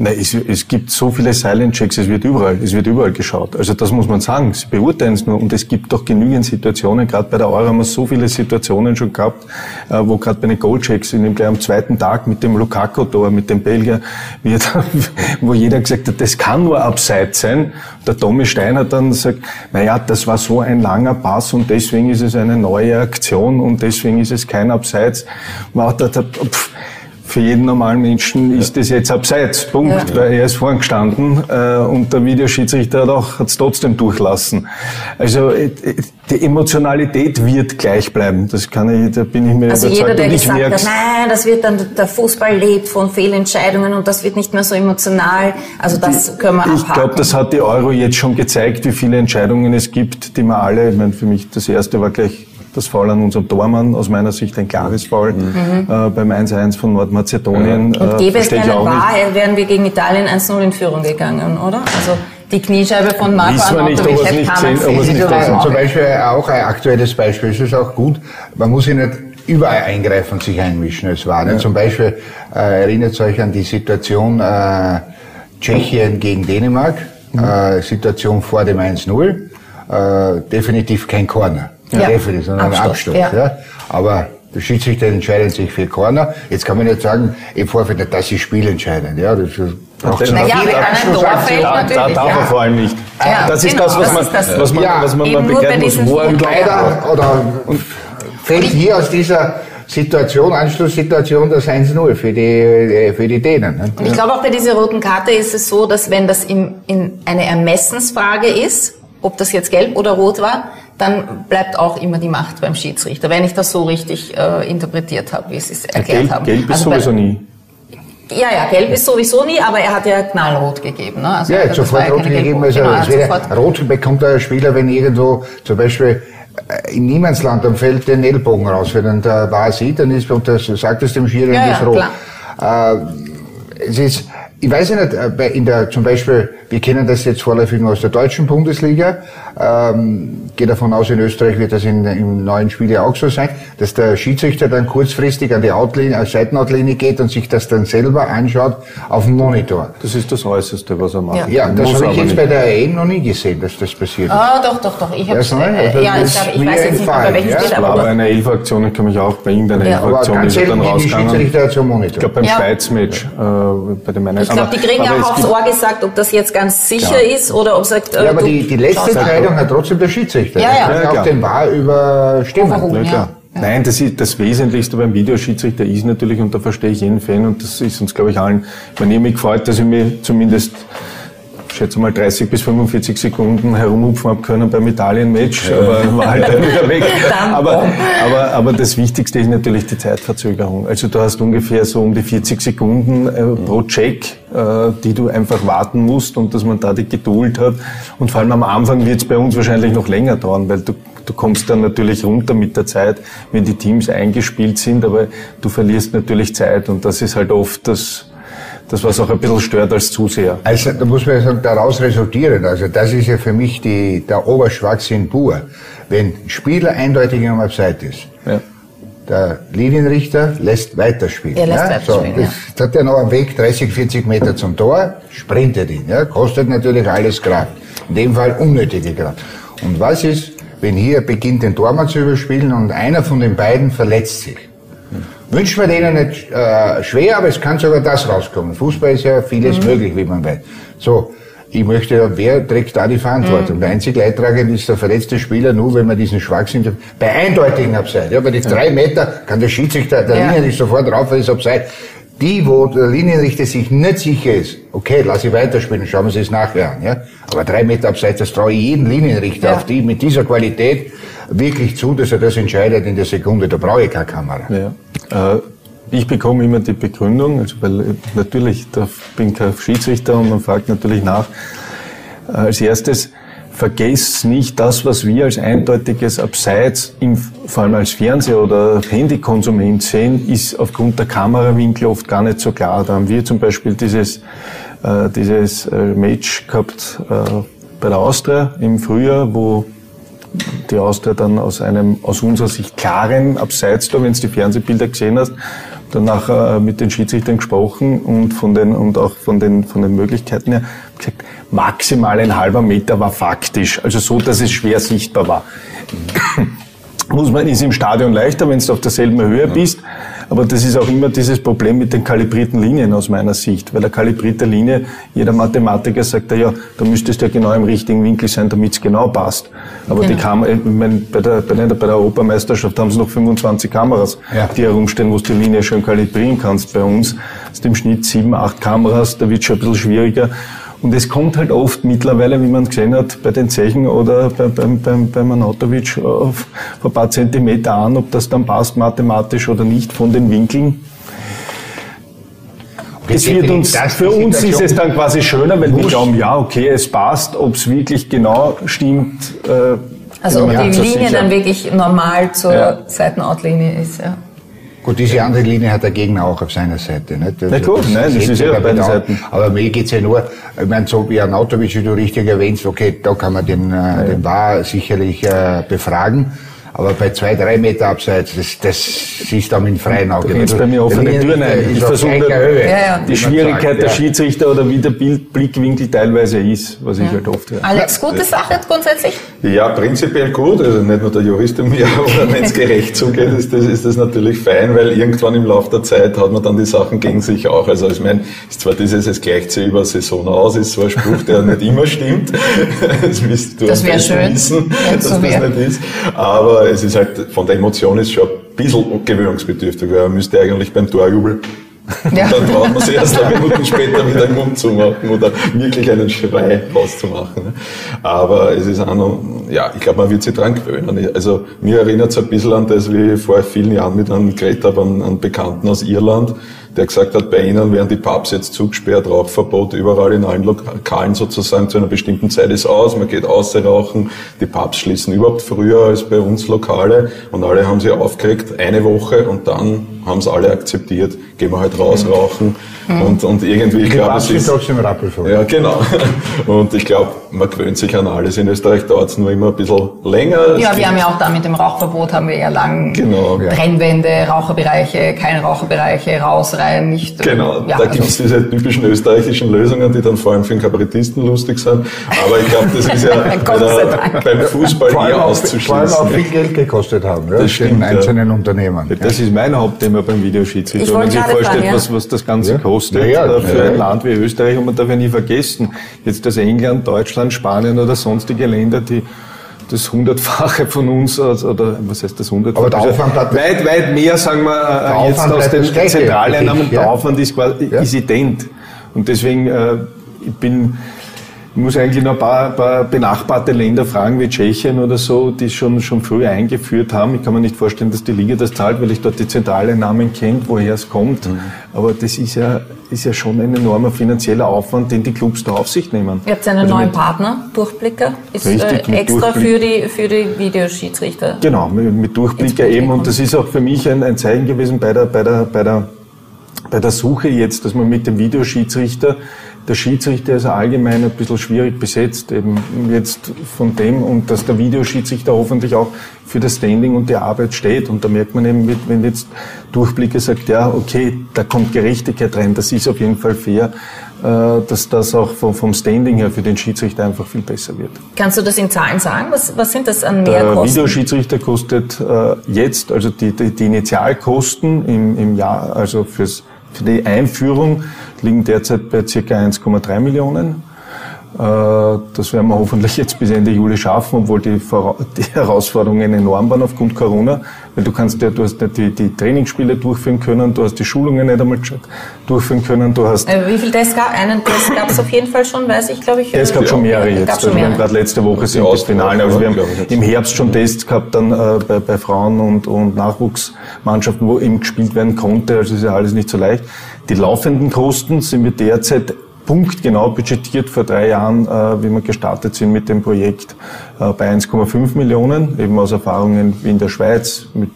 Nein, es, es gibt so viele Silent Checks, es wird überall, es wird überall geschaut. Also das muss man sagen, sie beurteilen es nur und es gibt doch genügend Situationen, gerade bei der Euro haben wir so viele Situationen schon gehabt, äh, wo gerade bei den Goalchecks, in dem gleich am zweiten Tag mit dem Lukaku-Tor, mit dem Belgier, wie er da, wo jeder gesagt hat, das kann nur abseits sein. Der Tommy Stein hat dann gesagt, naja, das war so ein langer Pass und deswegen ist es eine neue Aktion und deswegen ist es kein Abseits. Man hat pff, für jeden normalen Menschen ist das jetzt abseits. Punkt. Ja. Weil er ist vorn gestanden äh, und der Videoschiedsrichter hat auch hat's trotzdem durchlassen. Also äh, die Emotionalität wird gleich bleiben. Das kann ich, da bin ich mir Also überzeugt. jeder, der und ich gesagt hat, merk's. nein, das wird dann, der Fußball lebt von Fehlentscheidungen und das wird nicht mehr so emotional. Also das können wir Ich abhaken. glaube, das hat die Euro jetzt schon gezeigt, wie viele Entscheidungen es gibt, die man alle, ich meine, für mich das erste war gleich das Foul an unserem Tormann, aus meiner Sicht ein klares Foul äh, beim 1-1 von Nordmazedonien. Mhm. Und äh, gäbe es keine. Wahrheit, wären wir gegen Italien 1-0 in Führung gegangen, oder? Also die Kniescheibe von Marco Wissen wir nicht, ob es nicht gesehen- ob es nicht Das ist gesehen zum. Beispiel auch ein aktuelles Beispiel. Es ist auch gut, man muss sich nicht überall eingreifen und sich einmischen. Es war nicht. Zum Beispiel äh, erinnert euch an die Situation äh, Tschechien gegen Dänemark, äh, Situation vor dem 1-0. Äh, definitiv kein Corner. Ja. Definitiv, sondern ein Abstoß, Abstoß. ja. Ja. Aber Der Schiedsrichter entscheidet sich für Corner. Jetzt kann man nicht sagen, im Vorfeld, das ist spielentscheidend. Ja, das braucht schon Naja, viel mit einem Abschlussaktion. Torfeld Da, darf er vor allem nicht. Ja, das ist genau, das, was man, ist das. was man, Ja, was man nur bei begleiten muss. Wo er Leider, oder fällt hier aus dieser Situation, Anschlusssituation, das 1-0 für die, äh, für die Dänen. ne? Und ich glaube auch bei dieser roten Karte ist es so, dass wenn das im, in eine Ermessensfrage ist, ob das jetzt gelb oder rot war, dann bleibt auch immer die Macht beim Schiedsrichter, wenn ich das so richtig äh, interpretiert habe, wie Sie es erklärt Gelb, haben. gelb ist Also bei- sowieso nie. Ja, ja, gelb ist sowieso nie, aber er hat ja knallrot gegeben. Ne? Also Ja, das jetzt sofort rot gegeben. Also, genau, er hat sofort- rot bekommt der Spieler, wenn irgendwo zum Beispiel äh, in Niemandsland am Feld den Ellbogen raus, wenn dann der war sieht, dann ist, und das sagt es dem Schiri, Ja, dann ja, ist rot. klar. Äh, es ist, ich weiß nicht, äh, in der, zum Beispiel, wir kennen das jetzt vorläufig nur aus der deutschen Bundesliga, ähm, gehe davon aus, in Österreich wird das in, im neuen Spiel ja auch so sein, dass der Schiedsrichter dann kurzfristig an die Outlinie, an die Seitenoutlinie geht und sich das dann selber anschaut auf dem Monitor. Das ist das Äußerste, was er macht. Ja, das Muss habe ich aber jetzt nicht. bei der EM noch nie gesehen, dass das passiert ist. Ah, doch, doch, doch. Ich habe Ja, ne? äh, Also ja, das ich, glaub, ich weiß jetzt nicht bei welchem ja? Spiel, Das war aber bei einer Elf-Aktion, ich kann mich auch bei irgendeiner Ja. Aber Elf-Aktion ist er dann rausgegangen. Schiedsrichter zum Monitor. Ich glaube beim Ja. Schweiz-Match, äh, bei dem einen. ich glaube, die kriegen ja auch aufs Ohr gesagt, ob das jetzt ganz sicher ist oder ob sagt, äh, Ja, aber du die, die letzte mal. Entscheidung hat trotzdem der Schiedsrichter. Ja, ja. Ja, auch den Wahr überstimmen. Ja, klar. Nein, das, ist, das Wesentlichste beim Videoschiedsrichter ist natürlich, und da verstehe ich jeden Fan, und das ist uns, glaube ich, allen, ich meine, ich hab mich gefreut, dass ich mir zumindest, schätze mal, 30 bis 45 Sekunden herumhupfen habe können beim Italien-Match, aber war halt dann wieder weg. Aber, aber, aber das Wichtigste ist natürlich die Zeitverzögerung. Also du hast ungefähr so um die 40 Sekunden äh, pro Check, äh, die du einfach warten musst und dass man da die Geduld hat. Und vor allem am Anfang wird es bei uns wahrscheinlich noch länger dauern, weil du Du kommst dann natürlich runter mit der Zeit, wenn die Teams eingespielt sind, aber du verlierst natürlich Zeit und das ist halt oft das, das was auch ein bisschen stört als Zuseher. Also, da muss man ja sagen, daraus resultieren. Also, das ist ja für mich die, der Oberschwachsinn pur. Wenn Spieler eindeutig am Abseits ist, Ja. der Linienrichter lässt weiterspielen. Er lässt ja? weiterspielen, so, das hat ja noch einen Weg, 30, 40 Meter zum Tor, sprintet ihn. Ja? Kostet natürlich alles Kraft. In dem Fall unnötige Kraft. Und was ist, wenn hier beginnt, den Tormann zu überspielen und einer von den beiden verletzt sich? Wünschen wir denen nicht äh, schwer, aber es kann sogar das rauskommen. Fußball ist ja vieles möglich, wie man weiß. So, ich möchte, ja, wer trägt da die Verantwortung? Der einzige Leidtragende ist der verletzte Spieler, nur wenn man diesen Schwachsinn bei eindeutigen Abseits. Ja, bei den drei Meter kann der Schiedsrichter, der Ja. Linienrichter sofort drauf, weil es Abseits. Die, wo der Linienrichter sich nicht sicher ist, okay, lass ich weiterspielen, schauen wir uns das nachher an. Ja? Aber drei Meter Abseits, das traue ich jedem Linienrichter Ja. auf die mit dieser Qualität wirklich zu, dass er das entscheidet in der Sekunde. Da brauche ich keine Kamera. Ja. Äh, ich bekomme immer die Begründung, also weil äh, natürlich, da bin kein Schiedsrichter und man fragt natürlich nach. Äh, als erstes, vergesst nicht das, was wir als eindeutiges Abseits, im, vor allem als Fernseh- oder Handykonsument sehen, ist aufgrund der Kamerawinkel oft gar nicht so klar. Da haben wir zum Beispiel dieses, dieses Match gehabt bei der Austria im Frühjahr, wo die Austria dann aus einem aus unserer Sicht klaren Abseits da, wenn du die Fernsehbilder gesehen hast, dann nachher mit den Schiedsrichtern gesprochen und von den und auch von den von den Möglichkeiten her gesagt, maximal ein halber Meter war faktisch, also so, dass es schwer sichtbar war. Muss man ist im Stadion leichter, wenn du auf derselben Höhe bist. Aber das ist auch immer dieses Problem mit den kalibrierten Linien aus meiner Sicht. Weil eine kalibrierte Linie, jeder Mathematiker sagt ja, da müsstest du ja genau im richtigen Winkel sein, damit es genau passt. Aber die Kam ich mein, bei, der, bei, der, bei der Europameisterschaft haben sie noch 25 Kameras, Ja. die herumstehen, wo du die Linie schön kalibrieren kannst. Bei uns ist im Schnitt sieben, acht Kameras, da wird schon ein bisschen schwieriger. Und es kommt halt oft mittlerweile, wie man gesehen hat, bei den Zechen oder bei, beim, beim, beim Anatovic auf ein paar Zentimeter an, ob das dann passt mathematisch oder nicht von den Winkeln. Es wird uns, Das für uns ist es dann quasi schöner, weil wir glauben, ja, okay, es passt, ob es wirklich genau stimmt. Äh, Also ob die Linie sicher. dann wirklich normal zur Ja. Seitenoutlinie ist. Ja. Gut, diese andere Linie hat der Gegner auch auf seiner Seite. Nicht? Na gut, nein, das ist ja bei auf beiden den Augen. Seiten. Aber mir geht's ja nur, ich meine, so wie Anatovic, wie du richtig erwähnst, okay, da kann man den, äh, den Wahr sicherlich äh, befragen. Aber bei zwei, drei Meter abseits, das, das siehst du am in freien Auge. Du bei mir offene Türen ein. Ich ist versuche Ja, ja. die Schwierigkeit sagt, der ja. Schiedsrichter oder wie der Bild Blickwinkel teilweise ist, was ich halt oft höre. Alex, gute Sache grundsätzlich? Ja, prinzipiell gut. Also nicht nur der Jurist in mir, aber wenn es gerecht zugeht, ist das, ist das natürlich fein, weil irgendwann im Laufe der Zeit hat man dann die Sachen gegen sich auch. Also ich meine, ist zwar dieses, es gleicht sich über Saison aus, ist zwar ein Spruch, der nicht immer stimmt. Das, wirst du Das am besten schön, wissen, dass so das wär. nicht ist. Aber es ist halt, von der Emotion ist schon ein bisschen gewöhnungsbedürftig, weil man müsste eigentlich beim Torjubel Ja. und dann traut man sich erst eine Minuten später wieder den Mund zu machen oder wirklich einen Schrei rauszumachen. ne? Aber es ist auch noch, ja, ich glaube, man wird sich dran gewöhnen. Also mir erinnert es ein bisschen an das, wie ich vor vielen Jahren mit einem geredet habe, einen, einen Bekannten aus Irland, der gesagt hat, bei ihnen werden die Pubs jetzt zugesperrt, Rauchverbot überall in allen Lokalen sozusagen zu einer bestimmten Zeit ist aus, man geht außer rauchen, die Pubs schließen überhaupt früher als bei uns Lokale und alle haben sich aufgeregt, eine Woche und dann haben es alle akzeptiert, gehen wir halt raus rauchen und, und irgendwie, ich glaube, es sind ist, trotzdem rappelvoll. ja, genau. Und ich glaube, man gewöhnt sich an alles. In Österreich dauert es nur immer ein bisschen länger. Es Ja, gibt- wir haben ja auch da mit dem Rauchverbot haben wir ja lang Genau. Ja. Trennwände, Raucherbereiche, keine Raucherbereiche, raus, rein, nicht. Genau, ja, da also- gibt's diese typischen österreichischen Lösungen, die dann vor allem für den Kabarettisten lustig sind. Aber ich glaube, das ist ja Dank. beim Fußball eher auch, vor allem auch auszuschließen. viel Geld gekostet haben, ja, Das den stimmt, ja. einzelnen Unternehmen. Das ist mein Hauptthema beim Videoschiedsrichter. Ich Wenn man sich vorstellt, fragen, ja. was, was das Ganze Ja. kostet Ja, ja, äh, für ja. ein Land wie Österreich. Und man darf ja nie vergessen, jetzt das England, Deutschland, Spanien oder sonstige Länder, die das Hundertfache von uns, oder was heißt das Hundertfache? Aber der Also Aufwand bleibt- weit, weit mehr, sagen wir, Der äh, jetzt Aufwand aus den Zentraleinnahmen. Der. Aufwand ist quasi Ja. ist ident. Und deswegen, äh, ich bin, ich muss eigentlich noch ein paar, paar benachbarte Länder fragen, wie Tschechien oder so, die schon, schon früher eingeführt haben. Ich kann mir nicht vorstellen, dass die Liga das zahlt, weil ich dort die Zentraleinnahmen kennt, woher es kommt. Mhm. Aber das ist ja, ist ja schon ein enormer finanzieller Aufwand, den die Clubs da auf sich nehmen. Ihr habt einen Also neuen Partner, Durchblicker, ist Richtig, äh, extra Durchblick. für die, für die Videoschiedsrichter. Genau, mit, mit Durchblicker eben. Und das ist auch für mich ein, ein Zeichen gewesen bei der, bei der, bei der, bei der Suche jetzt, dass man mit dem Videoschiedsrichter, der Schiedsrichter ist allgemein ein bisschen schwierig besetzt, eben jetzt von dem, und dass der Videoschiedsrichter hoffentlich auch für das Standing und die Arbeit steht. Und da merkt man eben, wenn jetzt Durchblicker sagt, ja, okay, da kommt Gerechtigkeit rein, das ist auf jeden Fall fair, äh, dass das auch vom, Standing her für den Schiedsrichter einfach viel besser wird. Kannst du das in Zahlen sagen? Was, was sind das an Der Mehrkosten? Videoschiedsrichter kostet äh, jetzt, also die, die, die Initialkosten im, im Jahr, also fürs, für die Einführung liegen derzeit bei ca. 1,3 Millionen. Äh, Das werden wir hoffentlich jetzt bis Ende Juli schaffen, obwohl die, die Herausforderungen enorm waren aufgrund Corona. Weil du kannst ja, du hast nicht die, die Trainingsspiele durchführen können, du hast die Schulungen nicht einmal durchführen können, du hast Äh, Wie viel Tests gab Einen Test gab es auf jeden Fall schon, weiß ich, glaube ich. ja, es gab äh, schon mehrere jetzt. schon Also wir haben gerade letzte Woche sind das Finale. Also wir ja, haben im Herbst schon Tests gehabt dann äh, bei, bei Frauen und, und Nachwuchsmannschaften, wo eben gespielt werden konnte. Also ist ja alles nicht so leicht. Die laufenden Kosten sind wir derzeit punktgenau budgetiert vor drei Jahren, äh, wie wir gestartet sind mit dem Projekt, äh, bei 1,5 Millionen, eben aus Erfahrungen wie in der Schweiz, mit,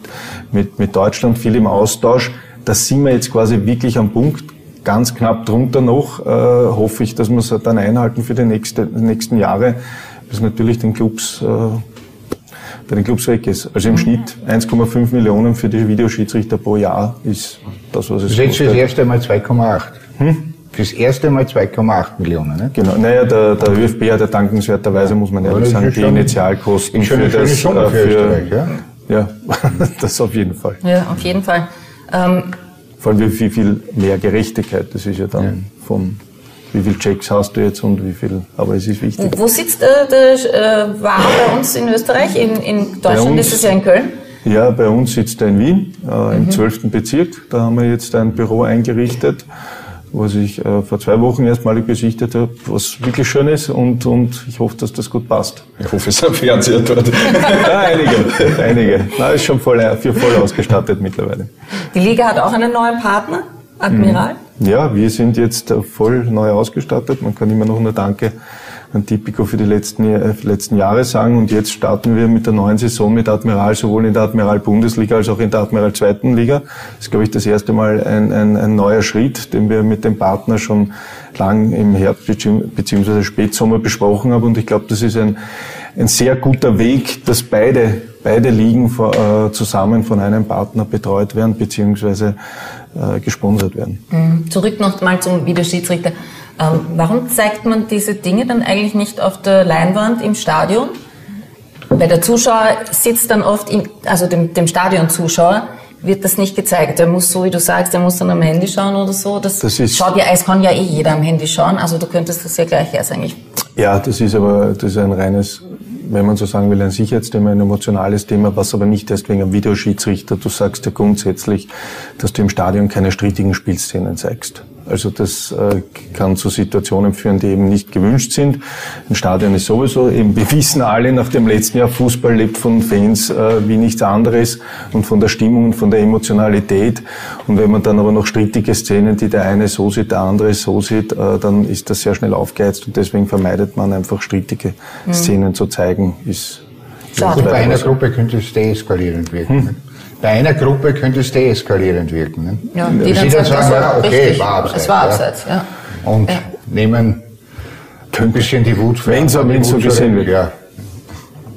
mit, mit Deutschland viel im Austausch. Da sind wir jetzt quasi wirklich am Punkt, ganz knapp drunter noch, äh, hoffe ich, dass wir es dann einhalten für die nächste, nächsten Jahre, bis natürlich den Clubs, äh, bei den Clubs weg ist. Also im Schnitt 1,5 Millionen für die Videoschiedsrichter pro Jahr ist das, was es Das ist jetzt fürs kostet. erste Mal 2,8. Hm? Fürs erste Mal 2,8 Millionen. Ne? Genau, naja, der, der ÖFB hat ja dankenswerterweise, muss man ehrlich das sagen, ist die Initialkosten ist für das, äh, für Österreich, ja? ja, das auf jeden Fall. Ja, auf jeden Fall. Ähm, Vor allem wie viel, viel mehr Gerechtigkeit, das ist ja dann vom, wie viel Checks hast du jetzt und wie viel, aber es ist wichtig. wo sitzt äh, der äh, war bei uns in Österreich? In, in Deutschland uns- ist es ja in Köln. Ja, bei uns sitzt er in Wien, äh, Mhm. im 12. Bezirk. Da haben wir jetzt ein Büro eingerichtet, was ich äh, vor zwei Wochen erstmalig besichtet habe, was wirklich schön ist und, und ich hoffe, dass das gut passt. Ich hoffe, es ist ein Fernseher dort. Ja, einige, einige. Na, ist schon voll, für voll ausgestattet mittlerweile. Die Liga hat auch einen neuen Partner, Admiral. Ja, wir sind jetzt äh, voll neu ausgestattet. Man kann immer noch nur Danke an Tipico für die letzten, äh, letzten Jahre sagen. Und jetzt starten wir mit der neuen Saison mit Admiral, sowohl in der Admiral Bundesliga als auch in der Admiral Zweiten Liga. Das ist, glaube ich, das erste Mal ein, ein, ein neuer Schritt, den wir mit dem Partner schon lang im Herbst beziehungsweise Spätsommer besprochen haben. Und ich glaube, das ist ein, ein sehr guter Weg, dass beide, beide Ligen vor, äh, zusammen von einem Partner betreut werden, beziehungsweise äh, gesponsert werden. Mhm. Zurück noch mal zum Videoschiedsrichter. Ähm, warum zeigt man diese Dinge dann eigentlich nicht auf der Leinwand im Stadion? Weil der Zuschauer sitzt dann oft, in, also dem, dem Stadionzuschauer, wird das nicht gezeigt. Der muss, so wie du sagst, der muss dann am Handy schauen oder so. Das, Das ist- schaut ja, es kann ja eh jeder am Handy schauen. Also du könntest das ja gleich erst eigentlich. Ja, das ist aber das ist ein reines, wenn man so sagen will, ein Sicherheitsthema, ein emotionales Thema, was aber nicht erst wegen einem Videoschiedsrichter. Du sagst ja grundsätzlich, dass du im Stadion keine strittigen Spielszenen zeigst. Also das äh, kann zu Situationen führen, die eben nicht gewünscht sind. Ein Stadion ist sowieso, eben wir wissen alle nach dem letzten Jahr, Fußball lebt von Fans äh, wie nichts anderes und von der Stimmung und von der Emotionalität. Und wenn man dann aber noch strittige Szenen, die der eine so sieht, der andere so sieht, äh, dann ist das sehr schnell aufgeheizt und deswegen vermeidet man einfach strittige Szenen zu zeigen. Ist Schade. Bei einer Gruppe könnte es deeskalierend wirken. Hm. Bei einer Gruppe könnte es deeskalierend wirken. ne? Ja, Die dann dann sagen, das ja, okay, richtig. war abseits. Es war ja. abseits, ja. Und Ja. nehmen ein bisschen die Wut Wenn wenn so gesehen wird. Ja.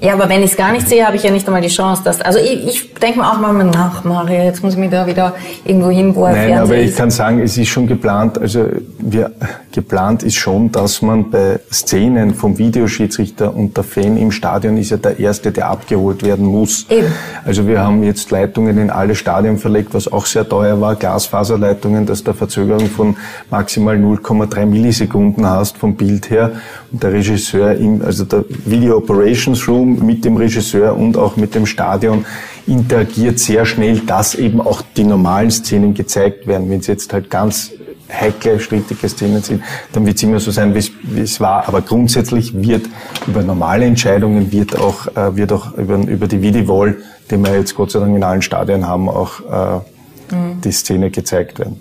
Ja, aber wenn ich es gar nicht sehe, habe ich ja nicht einmal die Chance, dass. Also ich, ich denke mir auch mal nach, Maria, jetzt muss ich mich da wieder irgendwo hin, wo er Nein, Fernseher aber ich ist. kann sagen, es ist schon geplant, also wir, geplant ist schon, dass man bei Szenen vom Videoschiedsrichter und der Fan im Stadion ist ja der Erste, der abgeholt werden muss. Eben. Also wir haben jetzt Leitungen in alle Stadien verlegt, was auch sehr teuer war, Glasfaserleitungen, dass eine Verzögerung von maximal 0,3 Millisekunden hast vom Bild her der Regisseur im, also der Video Operations Room mit dem Regisseur und auch mit dem Stadion interagiert sehr schnell, dass eben auch die normalen Szenen gezeigt werden. Wenn es jetzt halt ganz heikle, strittige Szenen sind, dann wird es immer so sein, wie es- war. Aber grundsätzlich wird über normale Entscheidungen, wird auch, äh, wird auch über, über die Videowall, die wir jetzt Gott sei Dank in allen Stadien haben, auch äh, die Szene gezeigt werden.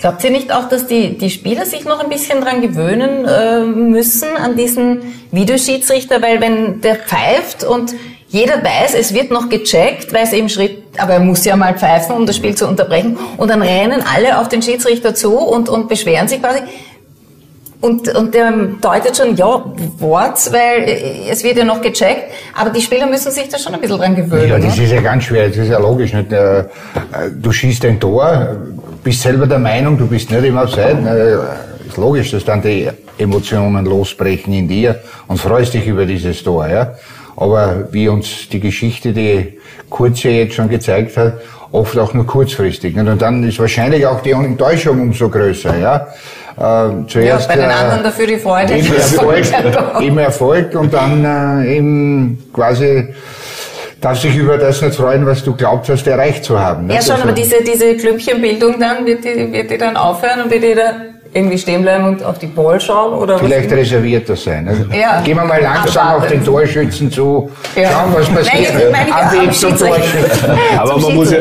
Glaubt ihr nicht auch, dass die, die Spieler sich noch ein bisschen dran gewöhnen äh, müssen an diesen Videoschiedsrichter? Weil wenn der pfeift und jeder weiß, es wird noch gecheckt, weil es eben Schritt, aber er muss ja mal pfeifen, um das Spiel zu unterbrechen. Und dann rennen alle auf den Schiedsrichter zu und, und beschweren sich quasi. Und, und der deutet schon, ja, Wort, weil äh, es wird ja noch gecheckt. Aber die Spieler müssen sich da schon ein bisschen dran gewöhnen. Ja, das ne? ist ja ganz schwer, das ist ja logisch. Nicht? Äh, Du schießt ein Tor, bist selber der Meinung, du bist nicht immer auf Seiten. Äh, Ist logisch, dass dann die Emotionen losbrechen in dir und freust dich über dieses Tor. Ja? Aber wie uns die Geschichte, die Kurze jetzt schon gezeigt hat, oft auch nur kurzfristig. Und dann ist wahrscheinlich auch die Enttäuschung umso größer. Ja? Äh, ja, zuerst, bei den äh, anderen dafür die Freude. Im Erfolg, im Erfolg und dann äh, eben quasi darf sich über das nicht freuen, was du glaubt hast, erreicht zu haben. Ja, nicht? schon, Also- aber diese, diese Klümpchenbildung dann, wird die, wird die dann aufhören und wird die da irgendwie stehen bleiben und auf die Ball schauen? Oder Vielleicht was? reserviert das sein. Also Ja. Gehen wir mal langsam Abwarten. auf den Torschützen zu, Ja. schauen, was Nein, passiert. jetzt meine ich Am am Weg zum. Torschützen. Aber man muss ja.